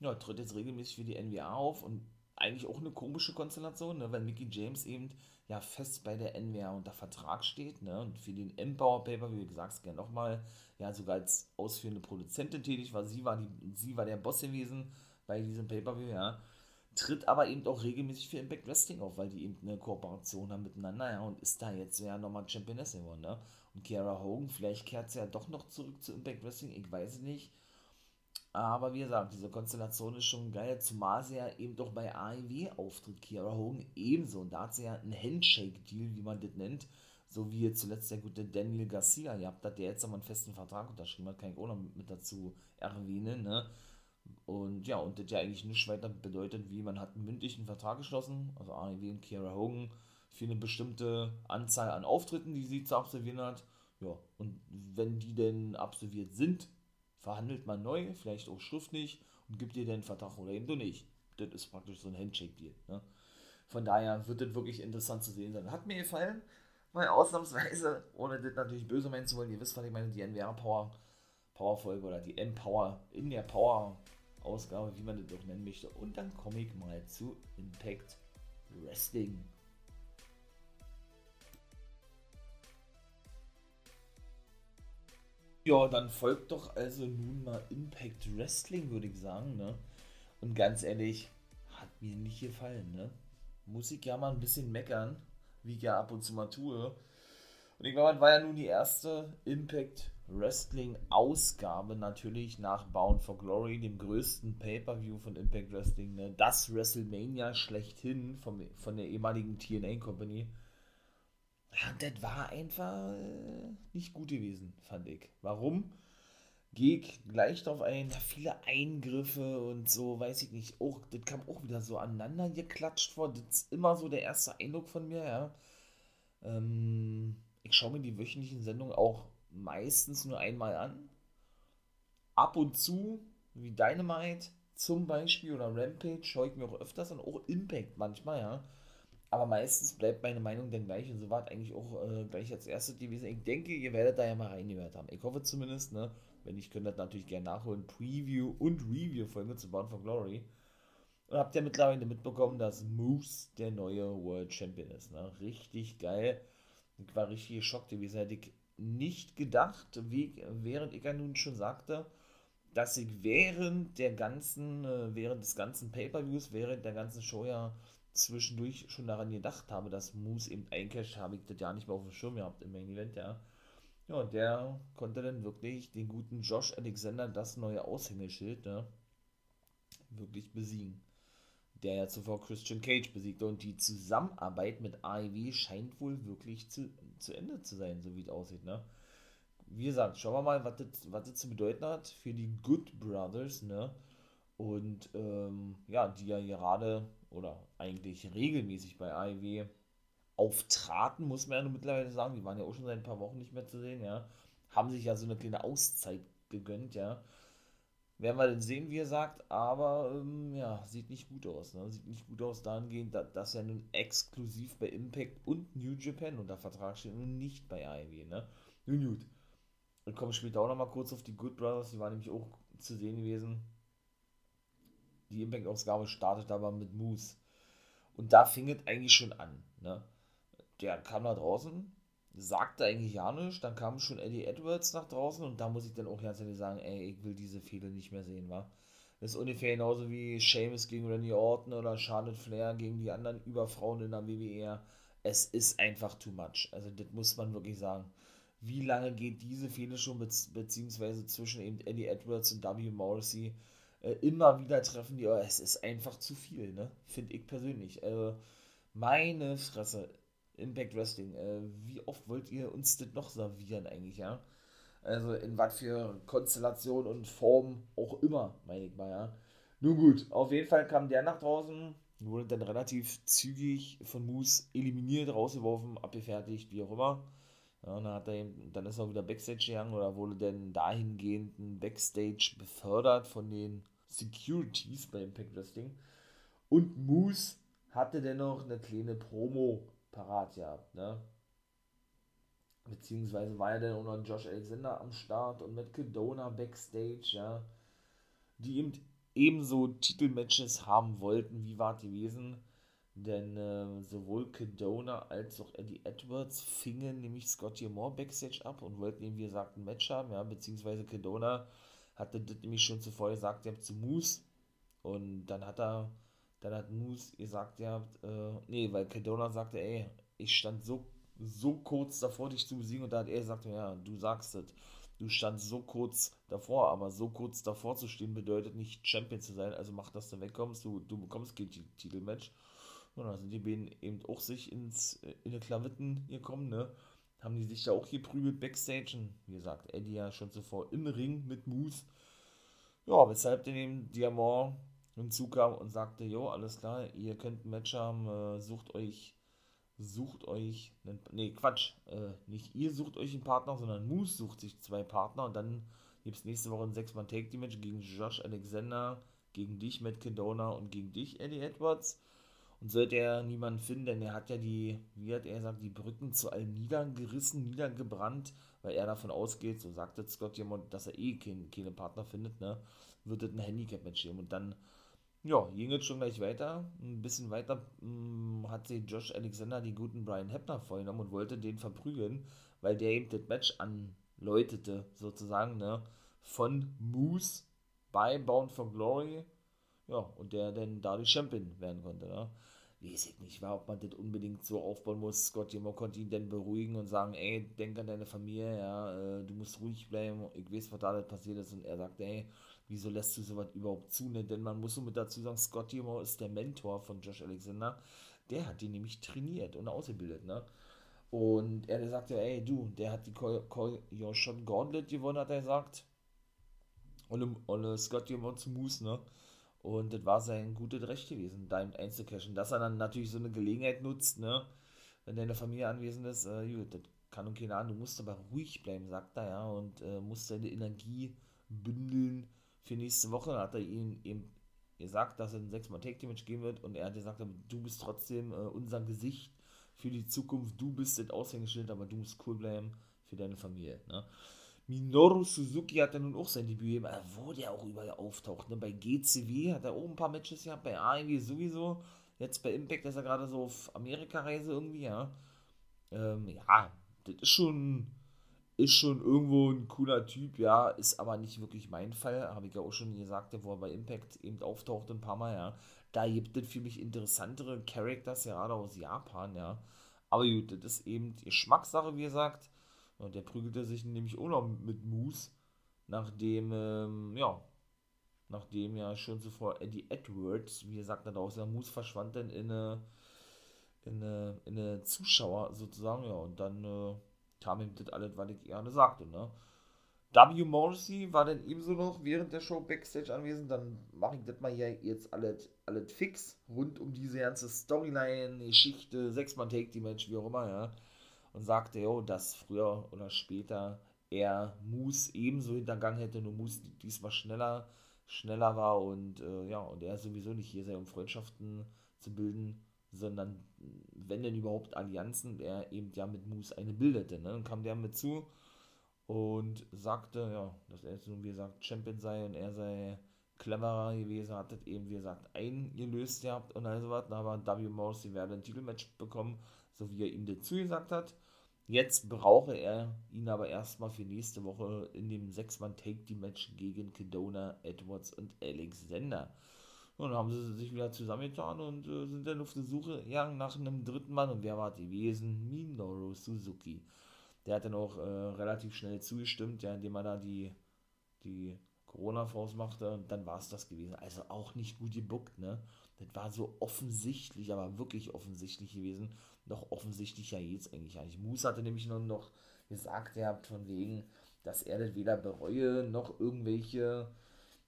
Ja, tritt jetzt regelmäßig für die NWA auf und eigentlich auch eine komische Konstellation, ne? weil Mickey James eben ja fest bei der NWA unter Vertrag steht ne? und für den Empower Paper, wie gesagt, gerne nochmal, ja sogar als ausführende Produzentin tätig war. Sie war, die, sie war der Boss gewesen bei diesem Pay-Per-View, ja. Tritt aber eben auch regelmäßig für Impact Wrestling auf, weil die eben eine Kooperation haben miteinander, ja, und ist da jetzt ja nochmal Championess geworden, ne? Und Kiara Hogan, vielleicht kehrt sie ja doch noch zurück zu Impact Wrestling, ich weiß es nicht. Aber wie gesagt, diese Konstellation ist schon geil, zumal sie ja eben doch bei AEW auftritt, Kiara Hogan ebenso. Und da hat sie ja einen Handshake-Deal, wie man das nennt, so wie zuletzt der gute Daniel Garcia gehabt hat, der jetzt nochmal einen festen Vertrag unterschrieben hat, kann ich auch noch mit dazu erwähnen, ne? Und ja, und das ja eigentlich nichts weiter bedeutet, wie man hat einen mündlichen Vertrag geschlossen, also AEW und Kiara Hogan, für eine bestimmte Anzahl an Auftritten, die sie zu absolvieren hat. Ja, und wenn die denn absolviert sind, verhandelt man neu, vielleicht auch schriftlich und gibt dir den Vertrag oder eben du nicht. Das ist praktisch so ein Handshake-Deal. Ne? Von daher wird das wirklich interessant zu sehen sein. Hat mir gefallen, weil ausnahmsweise, ohne das natürlich böse meinen zu wollen, ihr wisst, was ich meine, die NWR Power, Power Folge oder die M-Power in der Power Ausgabe, wie man das auch nennen möchte. Und dann komme ich mal zu Impact Wrestling. Ja, dann folgt doch also nun mal Impact Wrestling, würde ich sagen, ne? Und ganz ehrlich, hat mir nicht gefallen, ne? Muss ich ja mal ein bisschen meckern, wie ich ja ab und zu mal tue. Und ich glaube, war ja nun die erste Impact Wrestling Ausgabe natürlich nach Bound for Glory, dem größten Pay-Per-View von Impact Wrestling, ne? Das WrestleMania schlechthin vom, von der ehemaligen TNA Company. Das war einfach äh, nicht gut gewesen, fand ich. Warum? Gehe ich gleich darauf ein, da viele Eingriffe und so, weiß ich nicht. Auch, das kam auch wieder so aneinander geklatscht vor. Das ist immer so der erste Eindruck von mir, ja. Ähm, ich schaue mir die wöchentlichen Sendungen auch meistens nur einmal an. Ab und zu, wie Dynamite zum Beispiel oder Rampage, schaue ich mir auch öfters an. Auch Impact manchmal, ja aber meistens bleibt meine Meinung dann gleich und so war es eigentlich auch äh, gleich als erstes gewesen. Ich denke, ihr werdet da ja mal reingehört haben. Ich hoffe zumindest, ne? Wenn nicht, könnt ihr das natürlich gerne nachholen. Preview und Review-Folge zu Bound for Glory. Und habt ihr mittlerweile mitbekommen, dass Moose der neue World Champion ist. Ne? Richtig geil. Ich war richtig geschockt gewesen. Hätte ich nicht gedacht, wie, während ich ja nun schon sagte, dass ich während der ganzen, äh, während des ganzen Pay-Per-Views, während der ganzen Show ja zwischendurch schon daran gedacht habe, dass Moose eben eincasht, habe ich das ja nicht mehr auf dem Schirm gehabt im Main Event, ja. Ja, und der konnte dann wirklich den guten Josh Alexander, das neue Aushängeschild, ne, wirklich besiegen. Der ja zuvor Christian Cage besiegte und die Zusammenarbeit mit AEW scheint wohl wirklich zu, zu Ende zu sein, so wie es aussieht, ne. Wie gesagt, schauen wir mal, was das, was das zu bedeuten hat für die Good Brothers, ne. Und ähm, ja, die ja gerade oder eigentlich regelmäßig bei AEW auftraten, muss man ja mittlerweile sagen. Die waren ja auch schon seit ein paar Wochen nicht mehr zu sehen, ja. Haben sich ja so eine kleine Auszeit gegönnt, ja. Werden wir dann sehen, wie er sagt, aber ähm, ja, sieht nicht gut aus. Ne? Sieht nicht gut aus dahingehend, dass, dass er nun exklusiv bei Impact und New Japan unter Vertrag steht und nicht bei AEW. Ne? Nun gut. Wir kommen später auch nochmal kurz auf die Good Brothers, die waren nämlich auch zu sehen gewesen. Die Impact-Ausgabe startet aber mit Moose. Und da fing es eigentlich schon an. Ne? Der kam da draußen, sagte eigentlich ja nichts, dann kam schon Eddie Edwards nach draußen und da muss ich dann auch ganz ehrlich sagen, ey, ich will diese Fehler nicht mehr sehen, wa? Das ist ungefähr genauso wie Seamus gegen Randy Orton oder Charlotte Flair gegen die anderen Überfrauen in der WWE. Es ist einfach too much. Also das muss man wirklich sagen. Wie lange geht diese Fehler schon, beziehungsweise zwischen eben Eddie Edwards und W. Morrissey? Äh, immer wieder treffen die, es ist einfach zu viel, ne? Finde ich persönlich. Äh, meine Fresse, Impact Wrestling, äh, wie oft wollt ihr uns das noch servieren eigentlich, ja? Also in was für Konstellation und Form auch immer, meine ich mal, ja. Nun gut, auf jeden Fall kam der nach draußen, wurde dann relativ zügig von Moose eliminiert, rausgeworfen, abgefertigt, wie auch immer. Ja, dann, hat er eben, dann ist er wieder Backstage gegangen oder wurde dann dahingehend Backstage befördert von den Securities bei Impact Wrestling. Und Moose hatte dennoch eine kleine Promo parat gehabt, ne? Beziehungsweise war ja dann auch noch Josh Alexander am Start und mit Kedona backstage, ja. Die eben ebenso Titelmatches haben wollten, wie war gewesen. Denn äh, sowohl Kedona als auch Eddie Edwards fingen nämlich Scotty Moore backstage ab und wollten eben, wie gesagt, ein Match haben, ja. Beziehungsweise Kedona hatte das nämlich schon zuvor gesagt, ihr habt zu Moose. Und dann hat er, dann hat Moose gesagt, ihr habt, äh, nee, weil Kedona sagte, ey, ich stand so, so kurz davor, dich zu besiegen. Und da hat er gesagt, ja, du sagst es. Du standst so kurz davor, aber so kurz davor zu stehen bedeutet nicht Champion zu sein. Also mach, dass du wegkommst, du, du bekommst kein Titelmatch. Und dann sind die beiden eben auch sich ins, in die Klavitten gekommen, ne? Haben die sich da auch geprügelt backstage. Und wie gesagt, Eddie ja schon zuvor im Ring mit Moose. Ja, weshalb dann eben Diamant hinzukam und sagte, jo, alles klar, ihr könnt ein Match haben, äh, sucht euch, sucht euch, einen, nee, Quatsch, äh, nicht ihr sucht euch einen Partner, sondern Moose sucht sich zwei Partner und dann gibt es nächste Woche ein 6-Mann-Take-Match gegen Josh Alexander, gegen dich, Matt Kedona und gegen dich, Eddie Edwards. Und sollte er niemanden finden, denn er hat ja die, wie hat er gesagt, die Brücken zu allen niedergerissen, niedergebrannt, weil er davon ausgeht, so sagt jetzt Scott jemand, dass er eh keinen keine Partner findet, ne, wird es ein Handicap-Match geben. Und dann, ja, ging es schon gleich weiter. Ein bisschen weiter mh, hm, hat sich Josh Alexander die guten Brian Hebner vorgenommen und wollte den verprügeln, weil der eben das Match anläutete, sozusagen, ne, von Moose bei Bound for Glory. Ja, und der dann da die Champion werden konnte, ne weiß ich nicht, ob man das unbedingt so aufbauen muss. Scott Jimmer konnte ihn dann beruhigen und sagen, ey, denk an deine Familie, ja, äh, du musst ruhig bleiben, ich weiß, was da passiert ist. Und er sagt, ey, wieso lässt du sowas überhaupt zu? Ne? Denn man muss so mit dazu sagen, Scott Jimmer ist der Mentor von Josh Alexander. Der hat ihn nämlich trainiert und ausgebildet, ne? Und er sagte, ey, du, der hat die Shot Gauntlet gewonnen, hat er gesagt. Und, und Scott Jimmer zu Moose, ne? Und das war sein gutes Recht gewesen, da einzucashen. Dass er dann natürlich so eine Gelegenheit nutzt, ne? Wenn deine Familie anwesend ist, äh, gut, das kann und keine Ahnung, du musst aber ruhig bleiben, sagt er, ja, und äh, musst deine Energie bündeln für nächste Woche. Dann hat er ihm eben gesagt, dass er ein 6 mal Take Damage geben wird und er hat gesagt, du bist trotzdem äh, unser Gesicht für die Zukunft, du bist das Aushängeschild, aber du musst cool bleiben für deine Familie, ne? Minoru Suzuki hat ja nun auch sein Debüt gegeben, wo der auch überall auftaucht. Ne? Bei GCW hat er auch ein paar Matches gehabt, bei AEW sowieso. Jetzt bei Impact ist er gerade so auf Amerika-Reise irgendwie, ja. Ähm, ja, das ist schon ist schon irgendwo ein cooler Typ, ja, ist aber nicht wirklich mein Fall, habe ich ja auch schon gesagt, wo er bei Impact eben auftaucht ein paar Mal, ja. Da gibt es für mich interessantere Characters, gerade aus Japan, ja. Aber gut, das ist eben Geschmackssache, wie gesagt. Und der prügelte sich nämlich auch noch mit Moose, nachdem, ähm, ja, nachdem ja schon zuvor Eddie Edwards, wie gesagt, dann aus der Moose verschwand dann in eine, in eine, in eine Zuschauer sozusagen, ja, und dann äh, kam ihm das alles, was ich gerne sagte, ne. W. Morrissey war dann ebenso noch während der Show Backstage anwesend. Dann mache ich das mal hier jetzt alles, alles fix rund um diese ganze Storyline, Geschichte, Sechsmann Take die Match, wie auch immer, ja. Und sagte, jo, dass früher oder später er Moose ebenso hintergangen hätte, nur Moose diesmal schneller, schneller war und äh, ja, und er sowieso nicht hier sei, um Freundschaften zu bilden, sondern wenn denn überhaupt Allianzen, er eben ja mit Moose eine bildete. Ne? Dann kam der mit zu und sagte, ja, dass er jetzt nun, wie gesagt, Champion sei und er sei cleverer gewesen, hat das eben, wie gesagt, eingelöst gehabt und all so was. Aber W. Morrissey werde ein Titelmatch bekommen, so wie er ihm dazu gesagt hat. Jetzt brauche er ihn aber erstmal für nächste Woche in dem 6-Mann-Take-Team-Match gegen Kedona, Edwards und Alexander. Und dann haben sie sich wieder zusammengetan und äh, sind dann auf der Suche ja, nach einem dritten Mann. Und wer war das gewesen? Minoru Suzuki. Der hat dann auch äh, relativ schnell zugestimmt, ja, indem er da die, die Corona-Faust machte. Und dann war es das gewesen. Also auch nicht gut gebuckt, ne? Das war so offensichtlich, aber wirklich offensichtlich gewesen. Noch offensichtlicher jetzt eigentlich eigentlich. Moose hatte nämlich noch, noch gesagt, ihr habt von wegen, dass er das weder bereue, noch irgendwelche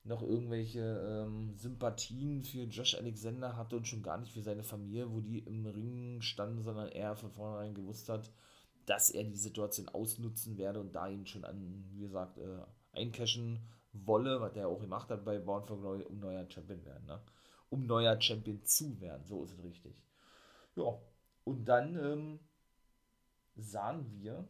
noch irgendwelche ähm, Sympathien für Josh Alexander hatte und schon gar nicht für seine Familie, wo die im Ring standen, sondern er von vornherein gewusst hat, dass er die Situation ausnutzen werde und da ihn schon an, wie gesagt, äh, eincashen wolle, was er auch gemacht hat bei Born for Glory, um neuer Champion werden, ne? Um neuer Champion zu werden, so ist es richtig. Ja, und dann ähm, sahen wir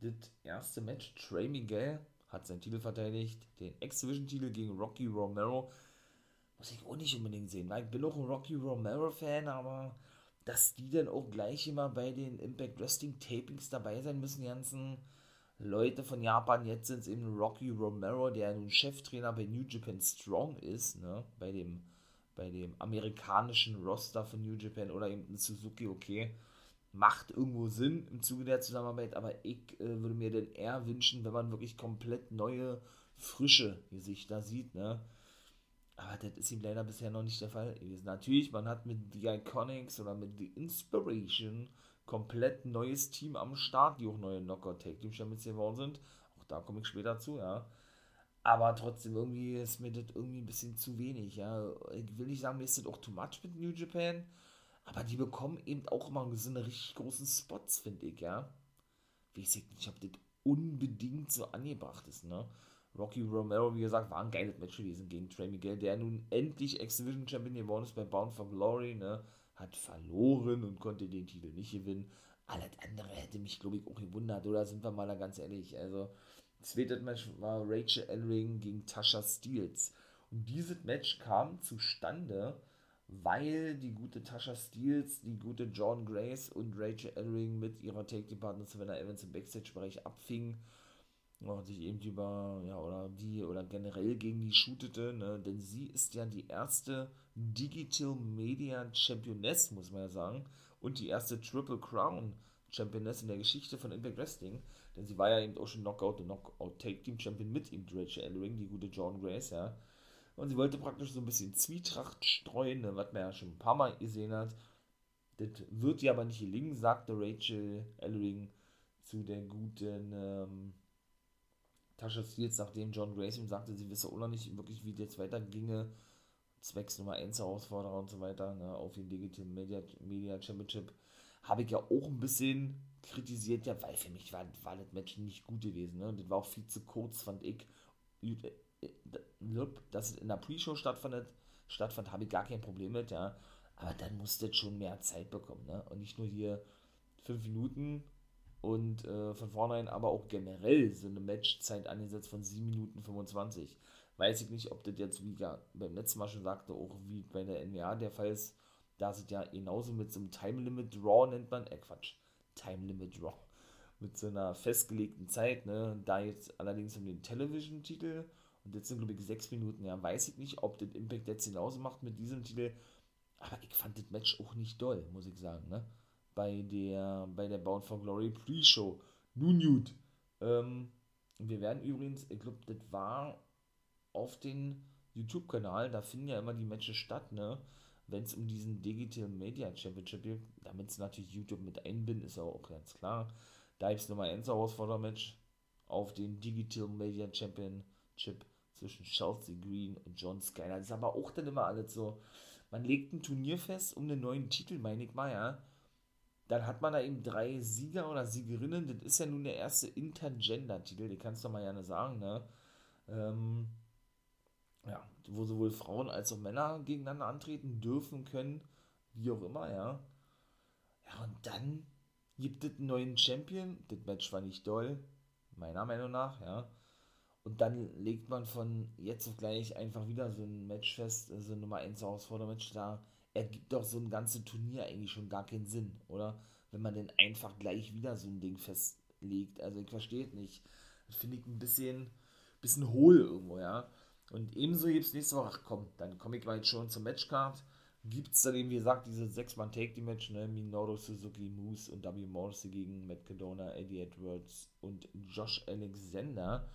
das erste Match. Trey Miguel hat seinen Titel verteidigt, den X-Division-Titel gegen Rocky Romero. Muss ich auch nicht unbedingt sehen, weil ich bin auch ein Rocky Romero-Fan, aber dass die dann auch gleich immer bei den Impact Wrestling Tapings dabei sein müssen, die ganzen Leute von Japan. Jetzt sind es eben Rocky Romero, der nun Cheftrainer bei New Japan Strong ist, ne? bei, dem, bei dem amerikanischen Roster von New Japan oder eben Suzuki, okay. Macht irgendwo Sinn im Zuge der Zusammenarbeit, aber ich äh, würde mir denn eher wünschen, wenn man wirklich komplett neue, frische Gesichter sieht, ne? Aber das ist ihm leider bisher noch nicht der Fall gewesen. Natürlich, man hat mit The Iconics oder mit The Inspiration komplett neues Team am Start, die auch neue Knockout Tag Team Champions geworden sind. Auch da komme ich später zu, ja. Aber trotzdem, irgendwie ist mir das irgendwie ein bisschen zu wenig, ja. Ich will nicht sagen, mir ist das auch too much mit New Japan, aber die bekommen eben auch immer so eine richtig großen Spots, finde ich, ja. Weiß ich nicht, ob das unbedingt so angebracht ist, ne. Rocky Romero, wie gesagt, war ein geiles Match gewesen gegen Trey Miguel, der nun endlich X-Division Champion geworden ist bei Bound for Glory, ne? Hat verloren und konnte den Titel nicht gewinnen. Alles andere hätte mich, glaube ich, auch gewundert, oder sind wir mal da ganz ehrlich. Also, das zweite Match war Rachel Ellering gegen Tasha Steels. Und dieses Match kam zustande, weil die gute Tasha Steels, die gute John Grace und Rachel Ellering mit ihrer Take-Team-Partner Savannah Evans im Backstage-Bereich abfingen und sich eben über, ja, oder die, oder generell gegen die shootete, ne? denn sie ist ja die erste Digital Media Championess, muss man ja sagen, und die erste Triple Crown Championess in der Geschichte von Impact Wrestling, denn sie war ja eben auch schon Knockout und Knockout Take Team Champion mit ihm, Rachel Ellering, die gute John Grace, ja. Und sie wollte praktisch so ein bisschen Zwietracht streuen, ne, was man ja schon ein paar Mal gesehen hat. Das wird ihr aber nicht gelingen, sagte Rachel Ellering zu der guten, ähm, Tasha Steels, nachdem John Grace ihm sagte, sie wisse auch noch nicht wirklich, wie jetzt weiterginge, zwecks Nummer 1 Herausforderer und so weiter, ne, auf den Digital Media, Media Championship, habe ich ja auch ein bisschen kritisiert, ja, weil für mich war, war das Match nicht gut gewesen, ne, das war auch viel zu kurz, fand ich. Dass es in der Pre-Show stattfand, stattfand habe ich gar kein Problem mit, ja, aber dann musste es schon mehr Zeit bekommen, ne, und nicht nur hier fünf Minuten und äh, von vornherein aber auch generell so eine Matchzeit angesetzt von 7 Minuten 25. Weiß ich nicht, ob das jetzt, wie ja beim letzten Mal schon sagte, auch wie bei der NWA der Fall ist, da sind ja genauso mit so einem Time Limit Draw nennt man, äh Quatsch, Time Limit Draw, mit so einer festgelegten Zeit, ne? Da jetzt allerdings um den Television-Titel und jetzt sind, glaube ich, sechs Minuten, ja, weiß ich nicht, ob das Impact jetzt genauso macht mit diesem Titel. Aber ich fand das Match auch nicht doll, muss ich sagen, ne? Bei der, bei der Bound for Glory Pre-Show. Nun gut. Ähm, wir werden übrigens, ich glaube, das war auf den YouTube-Kanal, da finden ja immer die Matches statt, ne? Wenn es um diesen Digital Media Championship geht, damit es natürlich YouTube mit einbinden, ist auch ganz klar. Da gibt es Nummer 1 Herausforderer-Match auf den Digital Media Championship zwischen Chelsea Green und John Skyler. Das ist aber auch dann immer alles so. Man legt ein Turnier fest um den neuen Titel, meine ich mal, ja. Dann hat man da eben drei Sieger oder Siegerinnen. Das ist ja nun der erste Intergender-Titel, den kannst du mal gerne sagen, ne? Ähm, ja, wo sowohl Frauen als auch Männer gegeneinander antreten dürfen können, wie auch immer, ja. Ja, und dann gibt es einen neuen Champion. Das Match war nicht doll, meiner Meinung nach, ja. Und dann legt man von jetzt auf gleich einfach wieder so ein Match fest, so ein Nummer 1 Herausfordermatch da. Ergibt doch so ein ganzes Turnier eigentlich schon gar keinen Sinn, oder? Wenn man denn einfach gleich wieder so ein Ding festlegt. Also ich verstehe es nicht. Finde ich ein bisschen, bisschen hohl irgendwo, ja. Und ebenso gibt es nächste Woche, ach komm, dann komme ich mal jetzt schon zum Matchcard. Gibt es dann eben, wie gesagt, diese 6-Mann-Take-Die-Match, ne? Minoru Suzuki, Moose und W. Morrissey gegen Matt Cadona, Eddie Edwards und Josh Alexander.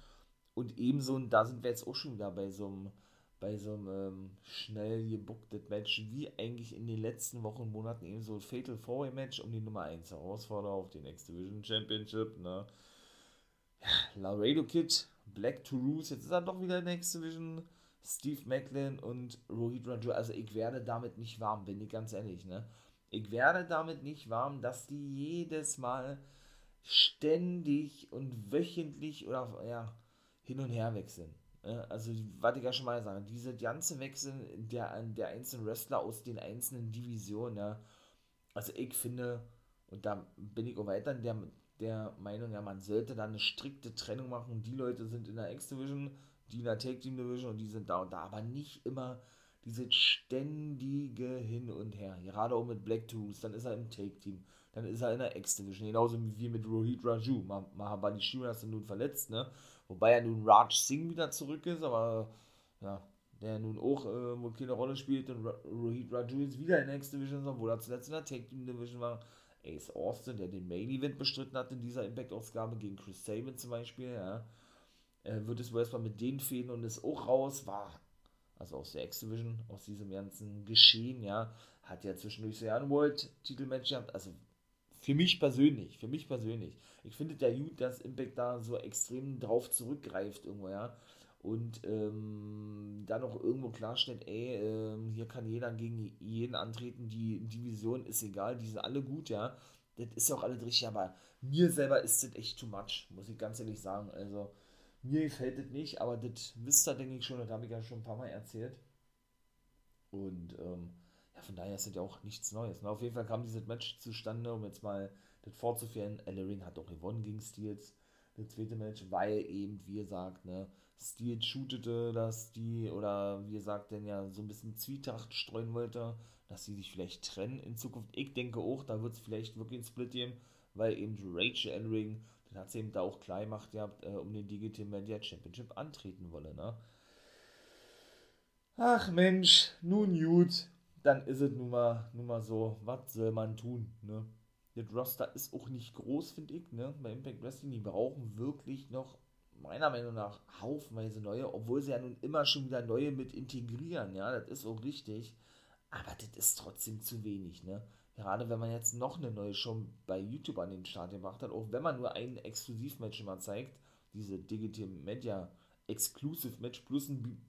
Und ebenso, und da sind wir jetzt auch schon wieder bei so einem, bei so einem ähm, schnell gebuckten Match, wie eigentlich in den letzten Wochen und Monaten eben so ein Fatal 4 Match um die Nummer 1 Herausforderer auf den X-Division Championship, ne? Ja, Laredo Kid, Black Toulouse, jetzt ist er doch wieder in der X-Division, Steve Macklin und Rohit Raju, also ich werde damit nicht warm, bin ich ganz ehrlich, ne? Ich werde damit nicht warm, dass die jedes Mal ständig und wöchentlich oder ja, hin und her wechseln. Also, was ich ja schon mal sagen, diese ganze Wechsel der, der einzelnen Wrestler aus den einzelnen Divisionen, ja, also ich finde, und da bin ich auch weiter der, der Meinung, ja, man sollte da eine strikte Trennung machen. Die Leute sind in der X-Division, die in der Take Team Division und die sind da und da, aber nicht immer diese ständige Hin und Her. Gerade auch mit Black Tools, dann ist er im Take Team, dann ist er in der X-Division, genauso wie mit Rohit Raju. Mahabali Shira ist nun verletzt, ne? Wobei ja nun Raj Singh wieder zurück ist, aber ja, der nun auch äh, wohl keine Rolle spielt und Rohit Raju ist wieder in der X-Division, obwohl er zuletzt in der Take Team Division war. Ace Austin, der den Main Event bestritten hat in dieser Impact-Ausgabe gegen Chris Sabin zum Beispiel, ja, äh, wird es wohl erstmal mit denen fehlen und ist auch raus, war also aus der X-Division, aus diesem ganzen Geschehen, ja, hat ja zwischendurch so ja ein World-Titelmatch gehabt, also für mich persönlich, für mich persönlich. Ich finde der gut, dass Impact da so extrem drauf zurückgreift irgendwo, ja. Und ähm, dann auch irgendwo klarstellt, ey, ähm, hier kann jeder gegen jeden antreten, die Division ist egal, die sind alle gut, ja. Das ist ja auch alles richtig, aber mir selber ist das echt too much, muss ich ganz ehrlich sagen. Also, mir gefällt das nicht, aber das wisst ihr, denke ich schon, das habe ich ja schon ein paar Mal erzählt. Und ähm, ja, von daher ist das ja auch nichts Neues. Ne? Auf jeden Fall kam dieses Match zustande, um jetzt mal das fortzuführen. Ellering hat auch gewonnen gegen Steels, das zweite Match, weil eben, wie gesagt, ne, Steels shootete, dass die, oder wie gesagt, denn ja so ein bisschen Zwietracht streuen wollte, dass sie sich vielleicht trennen in Zukunft. Ich denke auch, da wird es vielleicht wirklich ein Split geben, weil eben Rachel Ellering, den hat sie eben da auch klar gemacht gehabt, äh, um den Digital Media Championship antreten wolle, ne? Ach Mensch, nun gut, dann ist es nun mal, nun mal so, was soll man tun, ne? Das Roster ist auch nicht groß, finde ich, ne? Bei Impact Wrestling, die brauchen wirklich noch, meiner Meinung nach, haufenweise neue, obwohl sie ja nun immer schon wieder neue mit integrieren, ja, das ist auch richtig. Aber das ist trotzdem zu wenig, ne? Gerade wenn man jetzt noch eine neue Show bei YouTube an den Start gebracht hat, auch wenn man nur ein Exklusivmatch immer zeigt, diese Digital Media Exclusive Match plus ein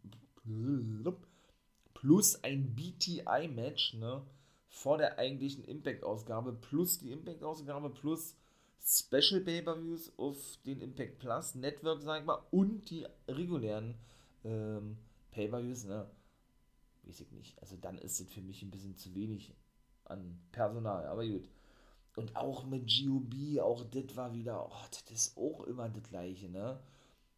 plus ein BTI-Match, ne? Vor der eigentlichen Impact-Ausgabe, plus die Impact-Ausgabe, plus Special Pay-Per-Views auf den Impact Plus Network, sag ich mal, und die regulären ähm, Pay-Per-Views, ne? Weiß ich nicht. Also dann ist es für mich ein bisschen zu wenig an Personal, aber gut. Und auch mit GOB, auch das war wieder, oh, das ist auch immer das gleiche, ne?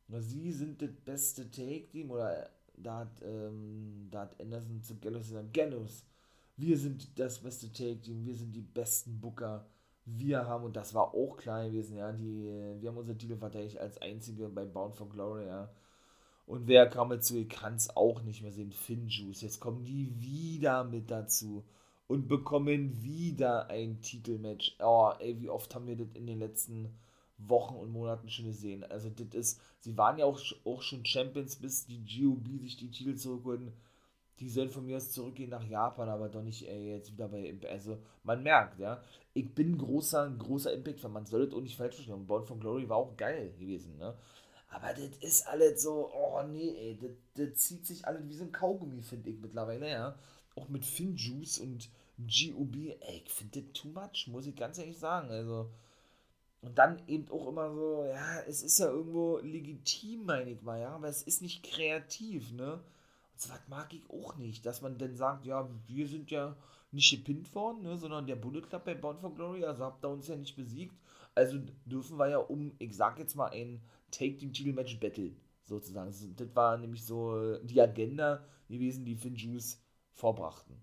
Sie sind das beste Take-Team oder da hat, ähm, da hat Anderson zu Gallows gesagt, Gallows, wir sind das beste Take-Team, wir sind die besten Booker, wir haben, und das war auch klar gewesen, ja, die, wir haben unsere Titel verteidigt als einzige bei Bound for Glory, ja. Und wer kam dazu? Ich kann es auch nicht mehr sehen. Finjuice. Jetzt kommen die wieder mit dazu und bekommen wieder ein Titelmatch. Oh, ey, wie oft haben wir das in den letzten Wochen und Monaten schon gesehen. Also, das ist, sie waren ja auch, auch schon Champions, bis die GOB sich die Titel zurückholen. Die sollen von mir aus zurückgehen nach Japan, aber doch nicht ey, jetzt wieder bei Impact. Also, man merkt, ja, ich bin großer, großer Impact-Fan. Man soll das auch nicht falsch verstehen. Born from Glory war auch geil gewesen, ne? Aber das ist alles so, oh nee, ey, das, das zieht sich alles wie so ein Kaugummi, finde ich mittlerweile, ja. Auch mit Finjuice und GOB, ey, ich finde das too much, muss ich ganz ehrlich sagen. Also, und dann eben auch immer so, ja, es ist ja irgendwo legitim, meine ich mal, ja, aber es ist nicht kreativ, ne? Und so was mag ich auch nicht, dass man dann sagt, ja, wir sind ja nicht gepinnt worden, ne, sondern der Bullet Club bei Bound for Glory, also habt ihr uns ja nicht besiegt. Also dürfen wir ja um, ich sag jetzt mal, ein Take-Team-Titel-Match battlen, sozusagen. Das war nämlich so die Agenda gewesen, die Finn Juice vorbrachten.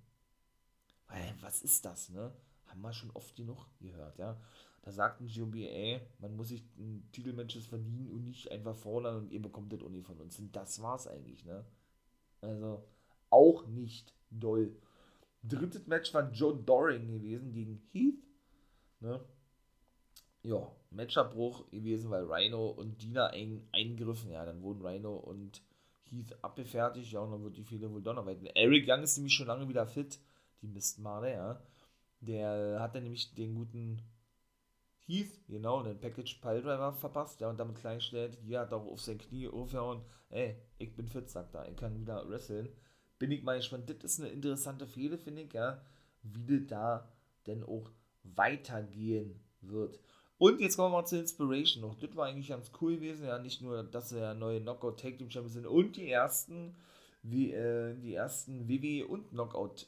Weil, was ist das, ne? Haben wir schon oft genug gehört, ja. Da sagten GOBA, man muss sich Titelmatches verdienen und nicht einfach fordern und ihr bekommt das Uni von uns. Und das war's eigentlich, ne? Also, auch nicht doll. Drittes Match war Joe Doring gewesen gegen Heath. Ne? Ja, Matchabbruch gewesen, weil Rhino und Dina ein, eingriffen. Ja, dann wurden Rhino und Heath abgefertigt. Ja, und dann wird die Fehler wohl donnerweiten. Eric Young ist nämlich schon lange wieder fit. Die Mistmade, ja. Der hat dann nämlich den guten Heath, genau, den Package Piledriver verpasst, ja, und damit kleinstellt. Hat auch auf sein Knie aufgehauen. Ey, ich bin fit, sagt er. Ich kann wieder wresteln. Bin ich mal gespannt. Das ist eine interessante Fehde, finde ich, ja. Wie das da denn auch weitergehen wird. Und jetzt kommen wir mal zur Inspiration noch. Das war eigentlich ganz cool gewesen. Ja, nicht nur, dass wir ja neue Knockout Tag Team Champions sind und die ersten, wie, äh, die ersten WWE und Knockout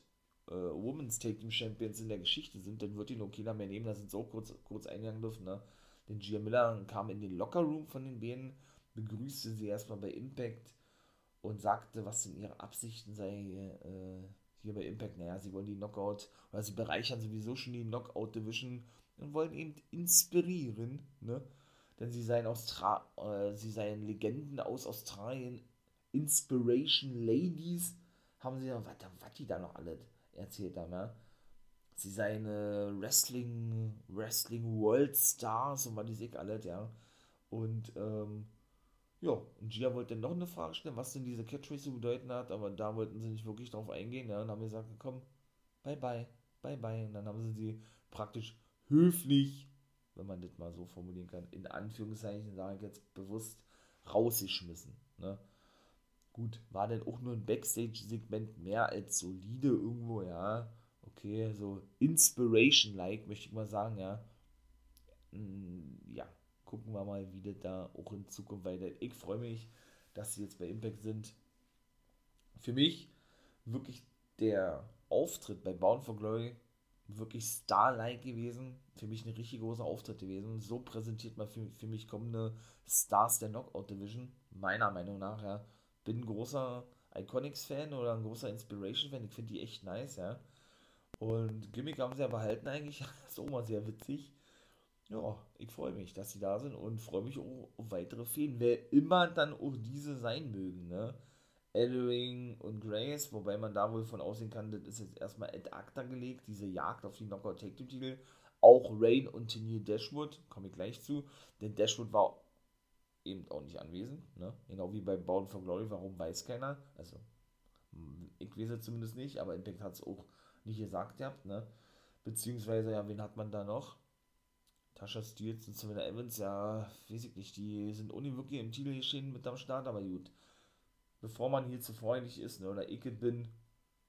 äh, Women's Tag Team Champions in der Geschichte sind, dann wird die noch keiner mehr nehmen. Da sind sie auch kurz, kurz eingegangen dürfen. Ne? Denn Gia Miller kam in den Locker Room von den beiden, begrüßte sie erstmal bei Impact und sagte, was denn ihre Absichten sei äh, hier bei Impact. Naja, sie wollen die Knockout, oder sie bereichern sowieso schon die Knockout Division und wollen eben inspirieren, ne? Denn sie seien, Austra äh, sie seien Legenden aus Australien, Inspiration Ladies, haben sie ja, was, die da noch alle erzählt haben, ja? Sie seien äh, Wrestling, Wrestling World Stars und was die sich alles, ja. Und, ähm, ja, und Gia wollte noch eine Frage stellen, was denn diese Catchphrase zu bedeuten hat, aber da wollten sie nicht wirklich drauf eingehen, ja, und haben gesagt, komm, bye bye, bye bye. Und dann haben sie sie praktisch höflich, wenn man das mal so formulieren kann, in Anführungszeichen, sage ich jetzt bewusst, rausgeschmissen. Ne? Gut, war denn auch nur ein Backstage-Segment mehr als solide irgendwo, ja. Okay, so Inspiration-like, möchte ich mal sagen, ja. Hm, ja, gucken wir mal, wie das da auch in Zukunft weiter. Ich freue mich, dass sie jetzt bei Impact sind. Für mich wirklich der Auftritt bei Bound for Glory wirklich Star-like gewesen. Für mich ein richtig großer Auftritt gewesen. So präsentiert man für, für mich kommende Stars der Knockout Division. Meiner Meinung nach, ja. Bin ein großer Iconics-Fan oder ein großer Inspiration-Fan. Ich finde die echt nice, ja. Und Gimmick haben sie ja behalten eigentlich. Das ist auch mal sehr witzig. Ja, ich freue mich, dass sie da sind und freue mich auch auf weitere Feen. Wer immer dann auch diese sein mögen, ne? Ellering und Grace, wobei man da wohl von aussehen kann, das ist jetzt erstmal ad acta gelegt, diese Jagd auf die Knockout Tag Team Titel. Auch Rain und Tenier Dashwood, komme ich gleich zu, denn Dashwood war eben auch nicht anwesend, ne? genau wie bei Bound for Glory, warum weiß keiner, also ich weiß es zumindest nicht, aber Impact hat es auch nicht gesagt gehabt, ne? beziehungsweise, ja, wen hat man da noch? Tasha Steels und Savannah Evans, ja, weiß ich nicht, die sind ohne wirklich im Titel geschehen mit am Start, aber gut bevor man hier zu freundlich ist ne, oder ich bin,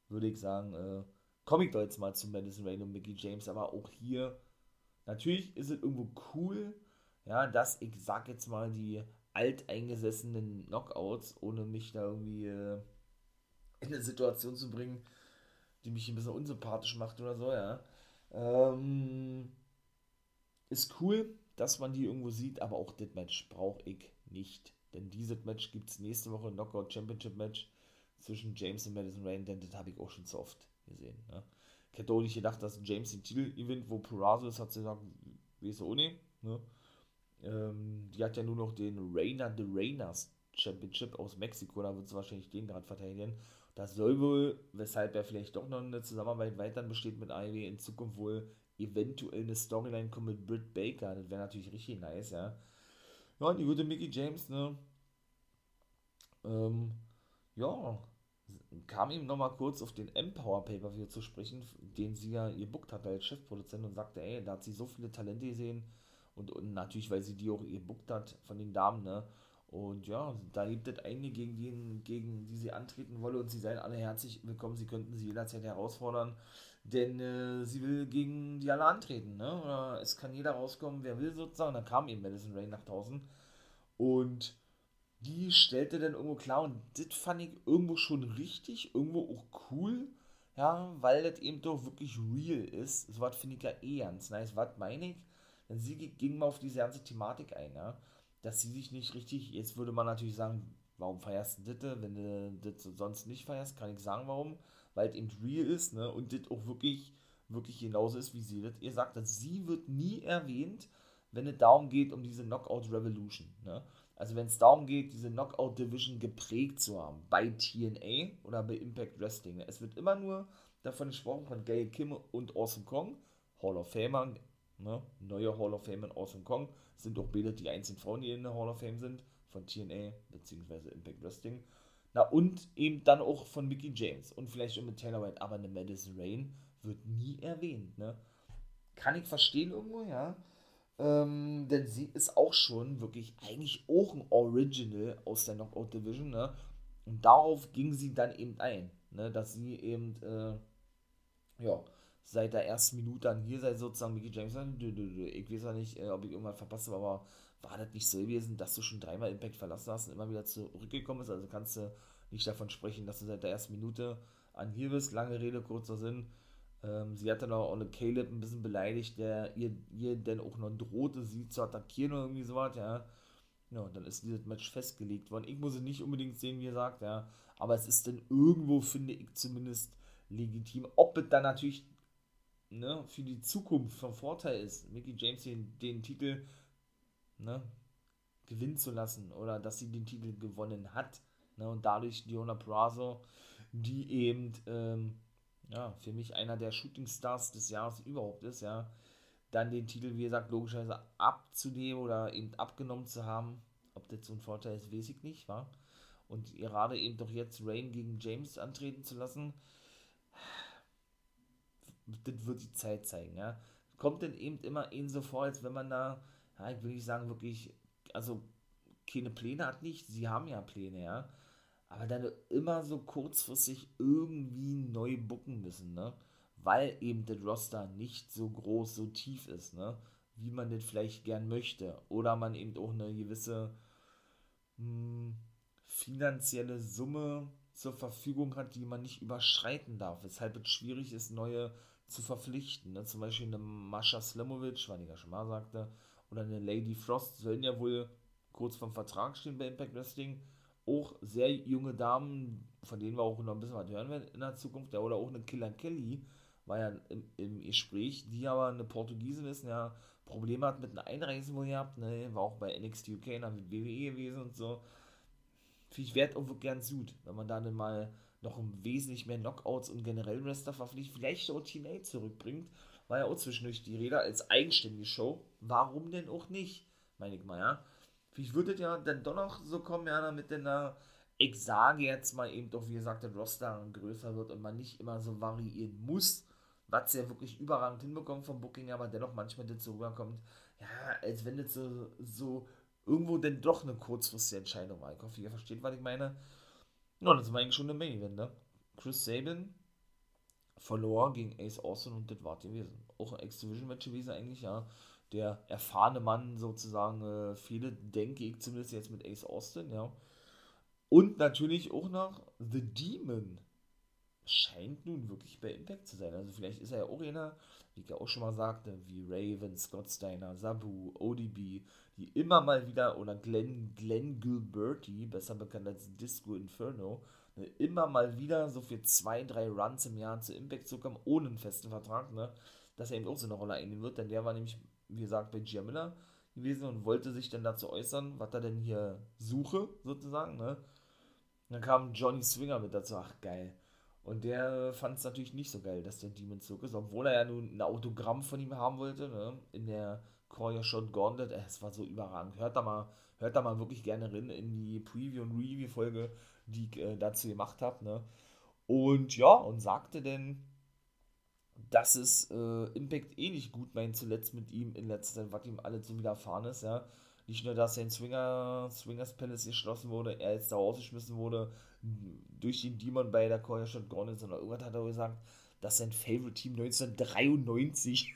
würde ich sagen, äh, komme ich doch jetzt mal zu Madison Rain und Mickey James. Aber auch hier, natürlich ist es irgendwo cool, ja, dass ich sag jetzt mal die alteingesessenen Knockouts, ohne mich da irgendwie äh, in eine Situation zu bringen, die mich ein bisschen unsympathisch macht oder so, ja. Ähm, ist cool, dass man die irgendwo sieht, aber auch das Match brauche ich nicht. Denn dieses Match gibt es nächste Woche, Knockout Championship Match zwischen James und Madison Rain, denn das habe ich auch schon zu oft gesehen. Ne? Ich hätte auch nicht gedacht, dass James den Titel gewinnt, wo Purazo ist, hat sie gesagt, weiß auch nicht. Ne? Ähm, die hat ja nur noch den Reina de Reinas Championship aus Mexiko, da wird sie wahrscheinlich den gerade verteidigen. Das soll wohl, weshalb er vielleicht doch noch eine Zusammenarbeit weiter besteht mit Ivy, in Zukunft wohl eventuell eine Storyline kommen mit Britt Baker. Das wäre natürlich richtig nice, ja. Ja, und die gute Mickey James, ne? Ähm, ja, kam ihm nochmal kurz auf den Empower Pay-Per-View zu sprechen, den sie ja ihr bookt hat als Chefproduzent und sagte, ey, da hat sie so viele Talente gesehen und, und natürlich, weil sie die auch bookt hat von den Damen, ne? Und ja, da gibt es einige, gegen die, gegen die sie antreten wolle und sie seien alle herzlich willkommen, sie könnten sie jederzeit herausfordern, denn äh, sie will gegen die alle antreten, ne? Oder es kann jeder rauskommen, wer will sozusagen. Dann kam eben Madison Rain nach draußen und die stellte dann irgendwo klar und das fand ich irgendwo schon richtig, irgendwo auch cool, ja, weil das eben doch wirklich real ist. So was finde ich ja eh ganz nice. Was meine ich? Sie ging mal auf diese ganze Thematik ein, ja, dass sie sich nicht richtig, jetzt würde man natürlich sagen, warum feierst du das, wenn du das sonst nicht feierst, kann ich sagen, warum, weil es eben real ist, ne, und das auch wirklich, wirklich genauso ist, wie sie das ihr sagt, dass sie wird nie erwähnt, wenn es darum geht, um diese Knockout Revolution, ne, also wenn es darum geht, diese Knockout Division geprägt zu haben, bei TNA oder bei Impact Wrestling. Es wird immer nur davon gesprochen von Gail Kim und Awesome Kong, Hall of Famer, ne? neue Hall of Fame und Awesome Kong, sind auch beide die einzigen Frauen, die in der Hall of Fame sind, von TNA bzw. Impact Wrestling. Na und eben dann auch von Mickey James und vielleicht auch mit Taylor White, aber eine Madison Rain wird nie erwähnt, ne? Kann ich verstehen irgendwo, ja. Ähm, denn sie ist auch schon wirklich eigentlich auch ein Original aus der Knockout Division, ne? Und darauf ging sie dann eben ein, ne? Dass sie eben, äh, ja, seit der ersten Minute an hier seid sozusagen Mickey James. Ich weiß ja nicht, äh, ob ich irgendwann verpasst habe, aber war das nicht so gewesen, dass du schon dreimal Impact verlassen hast und immer wieder zurückgekommen bist? Also kannst du nicht davon sprechen, dass du seit der ersten Minute an hier bist. Lange Rede, kurzer Sinn. Ähm, sie hat dann auch eine Caleb ein bisschen beleidigt, der ihr, ihr denn auch noch drohte, sie zu attackieren oder irgendwie sowas, ja. Ja, dann ist dieses Match festgelegt worden. Ich muss es nicht unbedingt sehen, wie ihr sagt, ja. Aber es ist dann irgendwo, finde ich zumindest, legitim. Ob es dann natürlich ne, für die Zukunft von Vorteil ist, Mickey James den, den Titel ne, gewinnen zu lassen oder dass sie den Titel gewonnen hat ne, und dadurch Diona Prazo, die eben ähm, ja, für mich einer der Shootingstars des Jahres überhaupt ist, ja, dann den Titel, wie gesagt, logischerweise abzunehmen oder eben abgenommen zu haben. Ob das so ein Vorteil ist, weiß ich nicht, wa? Und gerade eben doch jetzt Rain gegen James antreten zu lassen, das wird die Zeit zeigen, ja. Kommt denn eben immer ihnen so vor, als wenn man da, ja, ich will nicht sagen, wirklich, also keine Pläne hat nicht, sie haben ja Pläne, ja aber dann immer so kurzfristig irgendwie neu bucken müssen, ne? Weil eben das Roster nicht so groß, so tief ist, ne? Wie man das vielleicht gern möchte. Oder man eben auch eine gewisse mh, hm, finanzielle Summe zur Verfügung hat, die man nicht überschreiten darf. Weshalb es schwierig ist, neue zu verpflichten. Ne? Zum Beispiel eine Mascha ich ja schon mal sagte, oder eine Lady Frost sollen ja wohl kurz vom Vertrag stehen bei Impact Wrestling auch sehr junge Damen, von denen wir auch noch ein bisschen was hören werden in der Zukunft, ja, oder auch eine Killer Kelly war ja im, im Gespräch, die aber eine Portugiesin ist, ja, Probleme hat mit einem Einreisen wohl gehabt, ne, war auch bei NXT UK, dann mit WWE gewesen und so. Ich werde auch ganz gut, wenn man dann mal noch wesentlich mehr Knockouts und generell Wrestler verpflichtet, vielleicht auch TNA zurückbringt, war ja auch zwischendurch die Rede als eigenständige Show. Warum denn auch nicht, meine ich mal, ja. Vielleicht würde ja dann doch noch so kommen, ja, damit denn da, ich sage jetzt mal eben doch, wie gesagt, der Roster größer wird und man nicht immer so variieren muss, was ja wirklich überragend hinbekommt vom Booking, aber dennoch manchmal dazu rüberkommt, ja, als wenn das so, so irgendwo denn doch eine kurzfristige Entscheidung war. Ich hoffe, ihr versteht, was ich meine. Ja, das war eigentlich schon eine Main Event, ne? Chris Sabin verlor gegen Ace Austin und das war gewesen. Auch ein X-Division-Match gewesen eigentlich, ja der erfahrene Mann sozusagen äh, viele, denke ich zumindest jetzt mit Ace Austin, ja. Und natürlich auch noch The Demon scheint nun wirklich bei Impact zu sein. Also vielleicht ist er ja auch einer, wie ich ja auch schon mal sagte, wie Raven, Scott Steiner, Sabu, ODB, die immer mal wieder, oder Glenn, Glenn Gilberti, besser bekannt als Disco Inferno, Ne? Immer mal wieder so für zwei, drei Runs im Jahr zu Impact zu kommen, ohne einen festen Vertrag, ne? dass er eben auch so eine Rolle einnehmen wird, denn der war nämlich, wie gesagt, bei Gia Miller gewesen und wollte sich dann dazu äußern, was er denn hier suche, sozusagen. Ne? Dann kam Johnny Swinger mit dazu, ach geil. Und der fand es natürlich nicht so geil, dass der Demon Zug ist, obwohl er ja nun ein Autogramm von ihm haben wollte, ne? in der Call Shot Gauntlet. Äh, es war so überragend. Hört da mal, hört da mal wirklich gerne rein in die Preview- und Review-Folge, die ich äh, dazu gemacht habe. Ne? Und ja, und sagte denn, dass es äh, Impact eh nicht gut meint, zuletzt mit ihm in letzter Zeit, was ihm alles so widerfahren ist, ja. Nicht nur, dass sein Swinger, Swingers Palace geschlossen wurde, er jetzt da rausgeschmissen wurde durch den Demon bei der Koya Shot Gauntlet, sondern irgendwann hat er gesagt, dass sein Favorite Team 1993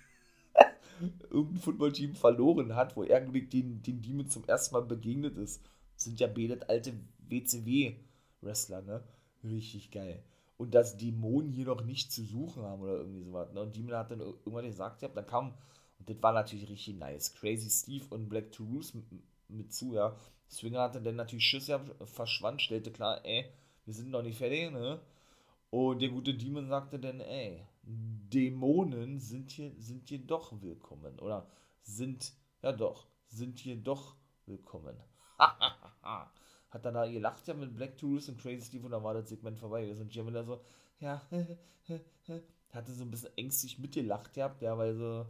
irgendein Footballteam verloren hat, wo er den, den Demon zum ersten Mal begegnet ist. Das sind ja beide alte WCW-Wrestler, ne? Richtig geil. Und dass Dämonen hier noch nicht zu suchen haben oder irgendwie sowas. Ne? Und Demon hat dann irgendwann gesagt, ja, dann kam, und das war natürlich richtig nice, Crazy Steve und Black Toulouse mit, mit zu, ja. Swinger hatte dann natürlich Schiss, ja, verschwand, stellte klar, ey, wir sind noch nicht fertig, ne? Und der gute Demon sagte dann, ey, Dämonen sind hier, sind hier doch willkommen. Oder sind, ja doch, sind hier doch willkommen. Hat dann da gelacht ja mit Black Tourist und Crazy Steve und dann war das Segment vorbei. Und Jim wieder so, ja, hatte so ein bisschen ängstlich mitgelacht gehabt, ja, weil so,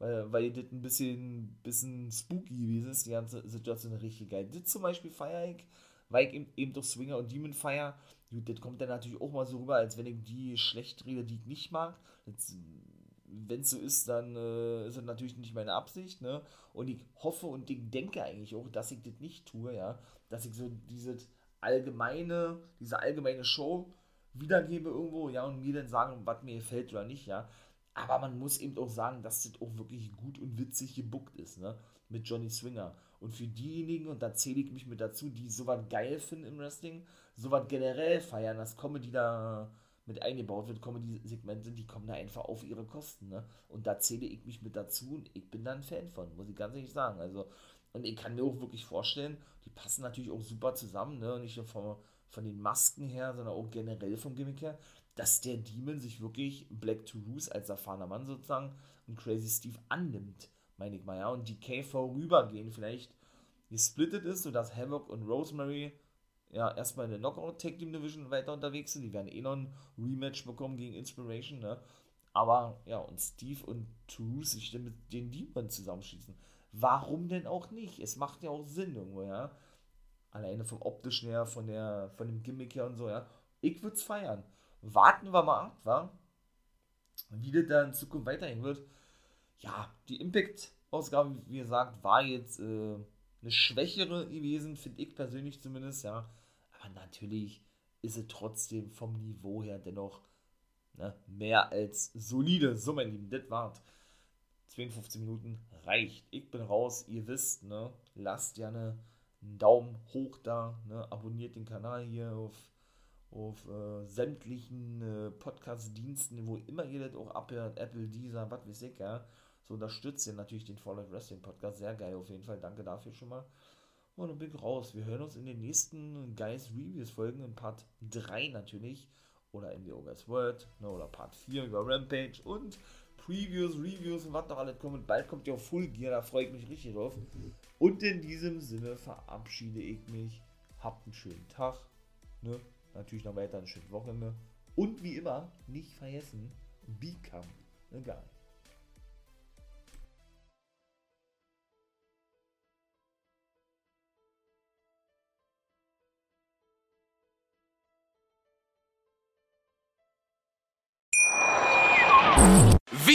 weil, weil das ein bisschen, bisschen spooky ist, die ganze Situation richtig geil. Das zum Beispiel feiere ich, weil ich eben, eben durch Swinger und Demon feiere Gut, das kommt dann natürlich auch mal so rüber, als wenn ich die schlecht rede, die ich nicht mag. Wenn es so ist, dann äh, ist das natürlich nicht meine Absicht, ne? Und ich hoffe und ich denke eigentlich auch, dass ich das nicht tue, ja. Dass ich so diese allgemeine, diese allgemeine Show wiedergebe irgendwo, ja, und mir dann sagen, was mir gefällt oder nicht, ja. Aber man muss eben auch sagen, dass das auch wirklich gut und witzig gebuckt ist, ne? Mit Johnny Swinger. Und für diejenigen, und da zähle ich mich mit dazu, die sowas geil finden im Wrestling, sowas generell feiern, dass Comedy da mit eingebaut wird, Comedy-Segmente, die kommen da einfach auf ihre Kosten, ne? Und da zähle ich mich mit dazu und ich bin da ein Fan von, muss ich ganz ehrlich sagen. Also, und ich kann mir auch wirklich vorstellen, die passen natürlich auch super zusammen, ne? Nicht nur von, von den Masken her, sondern auch generell vom Gimmick her, dass der Demon sich wirklich Black to Roos als erfahrener Mann sozusagen und Crazy Steve annimmt meine ich mal, ja, und die K vorübergehen vielleicht gesplittet ist, sodass Havoc und Rosemary ja erstmal in der Knockout Tag Team Division weiter unterwegs sind. Die werden eh noch ein Rematch bekommen gegen Inspiration, ne? Aber ja, und Steve und Truth sich dann mit den Demon zusammenschließen. Warum denn auch nicht? Es macht ja auch Sinn irgendwo, ja. Alleine vom optischen her, von der, von dem Gimmick her und so, ja. Ich würde es feiern. Warten wir mal ab, wa? Wie das da in Zukunft weitergehen wird ja, die Impact-Ausgabe, wie gesagt, war jetzt äh, eine schwächere gewesen, finde ich persönlich zumindest, ja. Aber natürlich ist es trotzdem vom Niveau her dennoch ne, mehr als solide. So, mein Lieben, das war's. 52 Minuten reicht. Ich bin raus, ihr wisst, ne? Lasst gerne einen Daumen hoch da, ne? Abonniert den Kanal hier auf, auf äh, sämtlichen äh, Podcast-Diensten, wo immer ihr das auch abhört, Apple, Deezer, was weiß ich, ja so unterstützt ihr natürlich den Fallout Wrestling Podcast. Sehr geil auf jeden Fall. Danke dafür schon mal. Und dann bin ich raus. Wir hören uns in den nächsten Guys Reviews Folgen in Part 3 natürlich. Oder in The Ogres World. Ne, oder Part 4 über Rampage. Und Previews, Reviews und was noch alles kommt. Bald kommt ja auch Full Gear. Da freue ich mich richtig drauf. Und in diesem Sinne verabschiede ich mich. Habt einen schönen Tag. Ne? Natürlich noch weiter ein schönes Wochenende. Und wie immer, nicht vergessen, become a guy.